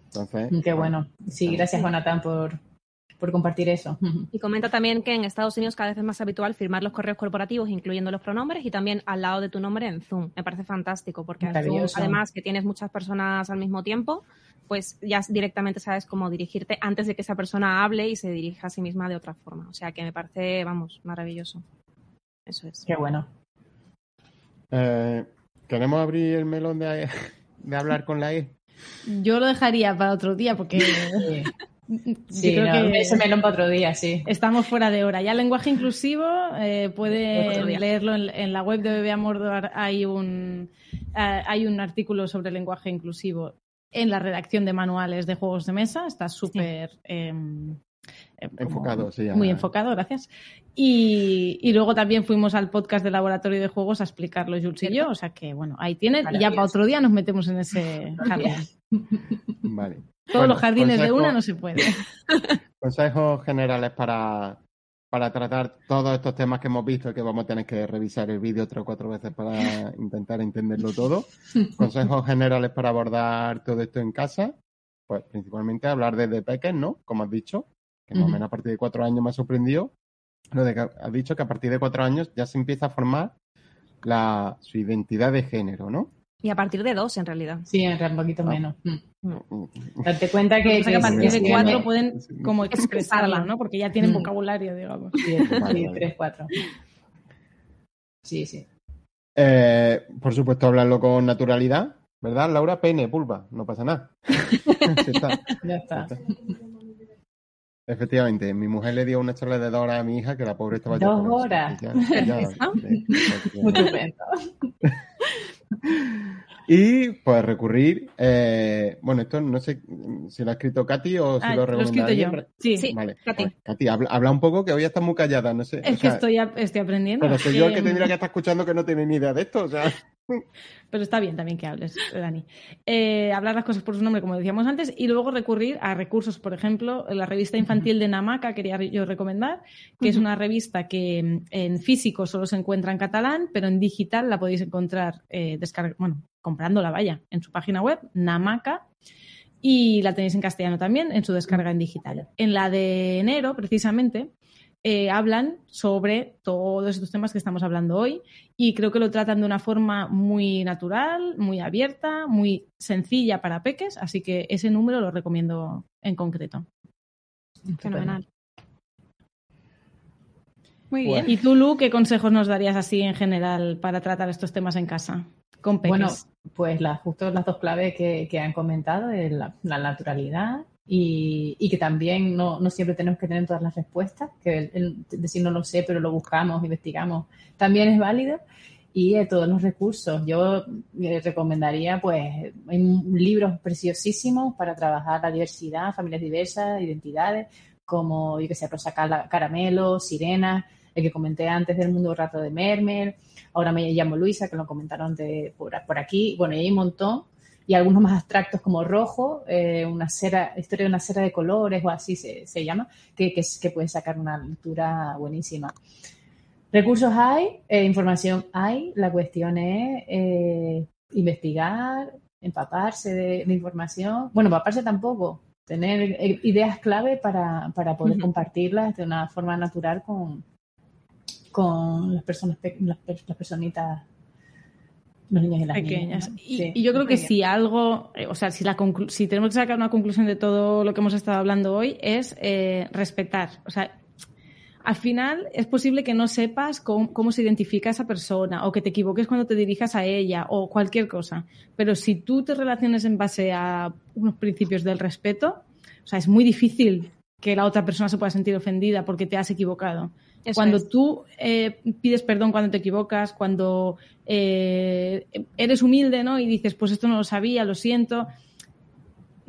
Entonces. Qué bueno. Sí, gracias, Jonathan, por, por compartir eso. Y comenta también que en Estados Unidos cada vez es más habitual firmar los correos corporativos, incluyendo los pronombres, y también al lado de tu nombre en Zoom. Me parece fantástico, porque en Zoom, además que tienes muchas personas al mismo tiempo, pues ya directamente sabes cómo dirigirte antes de que esa persona hable y se dirija a sí misma de otra forma. O sea que me parece, vamos, maravilloso. Eso es. Qué bueno. Eh, ¿Queremos abrir el melón de, de, hablar con la E? Yo lo dejaría para otro día porque... Sí. creo que ese melón para otro día, sí. Estamos fuera de hora. Ya el lenguaje inclusivo, eh, puede leerlo en, la web de Bebé Mordor. Hay un, eh, hay un artículo sobre el lenguaje inclusivo en la redacción de manuales de juegos de mesa. Está súper em, eh, enfocado, sí. Muy enfocado, gracias. Y, luego también fuimos al podcast del laboratorio de juegos a explicarlo Jules y yo. O sea que, bueno, ahí tienen. Y ya para otro día nos metemos en ese jardín. Vale. Todos los jardines de una no se puede. Consejos generales para, para tratar todos estos temas que hemos visto y que vamos a tener que revisar el vídeo tres o cuatro veces para intentar entenderlo todo. Consejos generales para abordar todo esto en casa. Pues principalmente hablar desde pequeños, ¿no? Como has dicho que más o menos a partir de cuatro años me ha sorprendido, lo de que has dicho que a partir de cuatro años ya se empieza a formar la, su identidad de género, ¿no? Y a partir de dos, en realidad. Sí, en realidad un poquito ah. menos. Mm. Mm, mm. Date cuenta que, a partir de cuatro pueden como expresarla, ¿no? Porque ya tienen vocabulario, digamos. Sí, tres, cuatro. Sí, sí. Eh, por supuesto, hablarlo con naturalidad, ¿verdad, Laura? Pene, pulva, no pasa nada. Ya está. Efectivamente, mi mujer le dio una charla de dos horas a mi hija que la pobre estaba Dos horas. Muy estupendo. Y pues recurrir, eh, bueno, esto no sé si lo ha escrito Katy o si ah, lo ha escrito yo. Sí, sí, vale. Katy. Pues, Katy, habla, un poco que hoy está muy callada, no sé. Es que estoy, estoy aprendiendo. Pero soy yo el que tendría que estar escuchando que no tiene ni idea de esto, o sea. Pero está bien también que hables, Dani. Eh, hablar las cosas por su nombre, como decíamos antes, y luego recurrir a recursos, por ejemplo, la revista infantil de Namaka, quería yo recomendar, que es una revista que mm, en físico solo se encuentra en catalán, pero en digital la podéis encontrar, eh, bueno, comprándola, vaya, en su página web, Namaka. y la tenéis en castellano también en su descarga en digital. En la de enero, precisamente, eh, hablan sobre todos estos temas que estamos hablando hoy y creo que lo tratan de una forma muy natural, muy abierta, muy sencilla para peques, así que ese número lo recomiendo en concreto. Fenomenal. Muy bien. ¿Y tú, Lu, qué consejos nos darías así en general para tratar estos temas en casa? Con peques? Bueno, pues justo las dos claves que, han comentado, la, la naturalidad y, que también no, siempre tenemos que tener todas las respuestas, que decir no lo sé, pero lo buscamos, investigamos, también es válido. Y eh, todos los recursos. Yo eh, recomendaría, pues, hay libros preciosísimos para trabajar la diversidad, familias diversas, identidades, como, yo que sé, Rosa Caramelo, Sirena, el que comenté antes del mundo rato de Mermel, ahora me llamo Luisa, que lo comentaron de, por, por aquí. Bueno, y hay un montón y algunos más abstractos como rojo, eh, una cera, historia de una cera de colores o así se, se llama, que, que, que, puede sacar una lectura buenísima. Recursos hay, eh, información hay, la cuestión es eh, investigar, empaparse de, información, bueno, empaparse tampoco, tener ideas clave para, para poder compartirlas de una forma natural con, con las personas, las, las personitas los niños y las pequeñas. Y, yo creo que si algo, eh, o sea, si, la si tenemos que sacar una conclusión de todo lo que hemos estado hablando hoy, es eh, respetar. O sea, al final es posible que no sepas cómo, se identifica esa persona o que te equivoques cuando te dirijas a ella o cualquier cosa. Pero si tú te relaciones en base a unos principios del respeto, o sea, es muy difícil que la otra persona se pueda sentir ofendida porque te has equivocado cuando tú eh, pides perdón cuando te equivocas, cuando eh, eres humilde, ¿no? Y dices, pues esto no lo sabía, lo siento.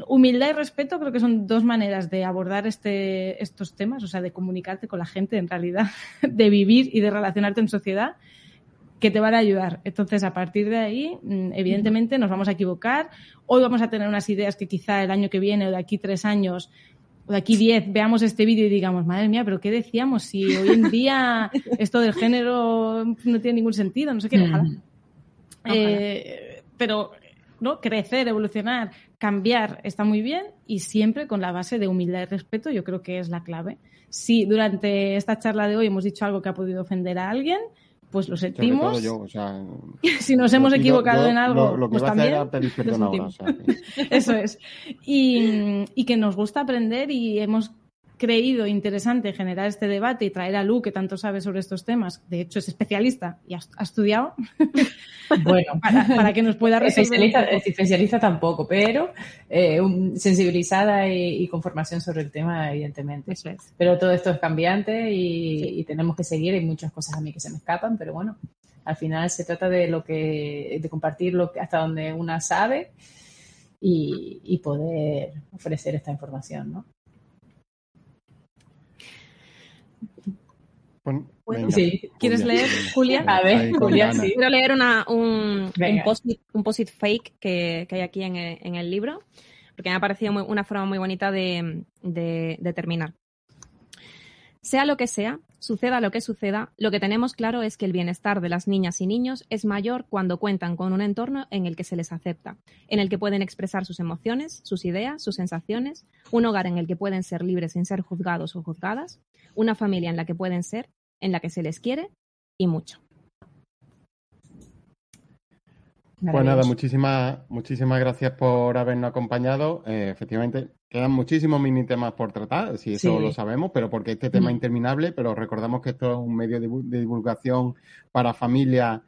Humildad y respeto creo que son dos maneras de abordar este, estos temas, o sea, de comunicarte con la gente en realidad, de vivir y de relacionarte en sociedad, que te van a ayudar. Entonces, a partir de ahí, mm, evidentemente, nos vamos a equivocar. Hoy vamos a tener unas ideas que quizá el año que viene o de aquí tres años o de aquí 10 veamos este vídeo y digamos, madre mía, pero ¿qué decíamos? Si hoy en día esto del género no tiene ningún sentido, no sé qué, ojalá. Mm. Eh, pero ¿no? crecer, evolucionar, cambiar está muy bien y siempre con la base de humildad y respeto, yo creo que es la clave. Si durante esta charla de hoy hemos dicho algo que ha podido ofender a alguien, pues lo sentimos. si nos hemos equivocado en algo, pues también. Eso es. Y, y, que nos gusta aprender y hemos creído interesante generar este debate y traer a Lu, que tanto sabe sobre estos temas, de hecho es especialista y ha, estudiado, bueno, para, que nos pueda resolver. Especialista, especialista tampoco, pero eh, sensibilizada y, con formación sobre el tema, evidentemente. Pero todo esto es cambiante y, tenemos que seguir. Hay muchas cosas a mí que se me escapan, pero bueno, al final se trata de lo que, de compartir lo que, hasta donde una sabe y, y poder ofrecer esta información, ¿no? ¿Quieres leer, Julia? A ver, Julia, sí. Quiero leer una, un, un post-it fake que, hay aquí en el, libro, porque me ha parecido una forma muy bonita de, de terminar. Sea lo que sea, suceda lo que suceda, lo que tenemos claro es que el bienestar de las niñas y niños es mayor cuando cuentan con un entorno en el que se les acepta, en el que pueden expresar sus emociones, sus ideas, sus sensaciones, un hogar en el que pueden ser libres sin ser juzgados o juzgadas, una familia en la que pueden ser, en la que se les quiere y mucho. Pues nada, muchísimas, muchísimas gracias por habernos acompañado. Eh, efectivamente, quedan muchísimos mini temas por tratar, si eso lo sabemos, pero porque este tema es interminable, pero recordamos que esto es un medio de, divulgación para familias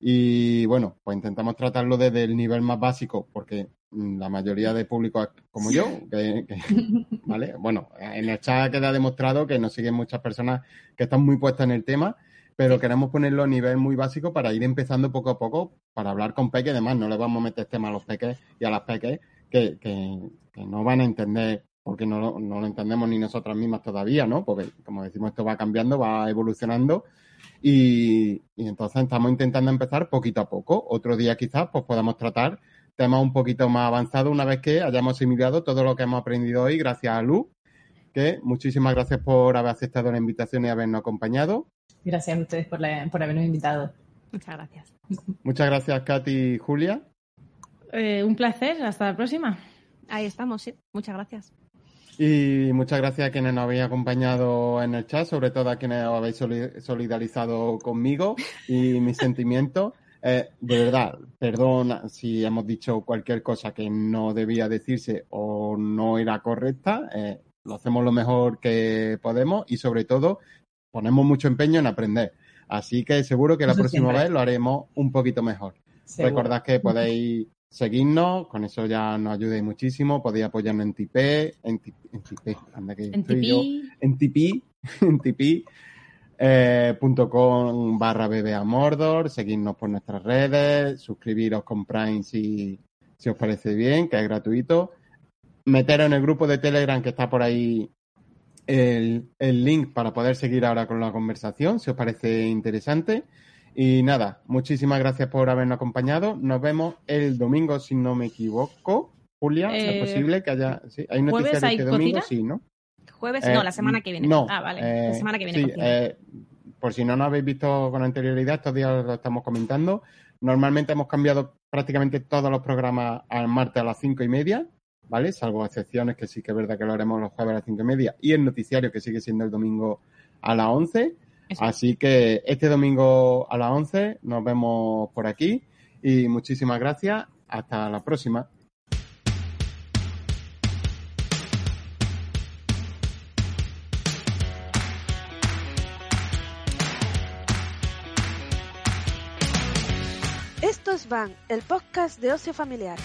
y bueno, pues intentamos tratarlo desde el nivel más básico, porque la mayoría de público como yo, que, ¿vale? Bueno, en el chat queda demostrado que nos siguen muchas personas que están muy puestas en el tema pero queremos ponerlo a nivel muy básico para ir empezando poco a poco para hablar con peques. Además, no le vamos a meter tema a los peques y a las peques que, que, no van a entender, porque no, no, lo entendemos ni nosotras mismas todavía, ¿no? Porque, como decimos, esto va cambiando, va evolucionando. Y, y entonces estamos intentando empezar poquito a poco. Otro día quizás pues podamos tratar temas un poquito más avanzados una vez que hayamos asimilado todo lo que hemos aprendido hoy gracias a Lu, que muchísimas gracias por haber aceptado la invitación y habernos acompañado. Gracias a ustedes por, por habernos invitado. Muchas gracias. Muchas gracias, Katy y Julia. Eh, un placer. Hasta la próxima. ahí estamos, sí. Muchas gracias. Y muchas gracias a quienes nos habéis acompañado en el chat, sobre todo a quienes os habéis solidarizado conmigo y mis sentimientos. Eh, de verdad, perdón si hemos dicho cualquier cosa que no debía decirse o no era correcta. Eh, lo hacemos lo mejor que podemos y sobre todo ponemos mucho empeño en aprender. Así que seguro que la próxima vez lo haremos un poquito mejor. Recordad que podéis seguirnos, con eso ya nos ayudéis muchísimo. Podéis apoyarnos en Tipeee, en, Tipeee, anda que en Tipeee, yo, en Tipeee, en. Eh, .com barra BBA Mordor, seguirnos por nuestras redes, suscribiros con Prime si, si os parece bien, que es gratuito. Meteros en el grupo de Telegram que está por ahí el, el link para poder seguir ahora con la conversación, si os parece interesante. Y nada, muchísimas gracias por habernos acompañado. Nos vemos el domingo, si no me equivoco. Julia, ¿es eh, posible que haya...? ¿sí? ¿Hay noticias de este domingo? Sí, ¿no? Jueves, no, la semana que viene. No, ah, vale, la eh, semana que viene. Eh, por si no nos habéis visto con anterioridad, estos días lo estamos comentando. Normalmente hemos cambiado prácticamente todos los programas al martes a las cinco y media, ¿vale? Salvo excepciones que sí que es verdad que lo haremos los jueves a las cinco y media y el noticiario que sigue siendo el domingo a las once. Así que este domingo a las 11 nos vemos por aquí y muchísimas gracias. Hasta la próxima. Van, el podcast de ocio familiar.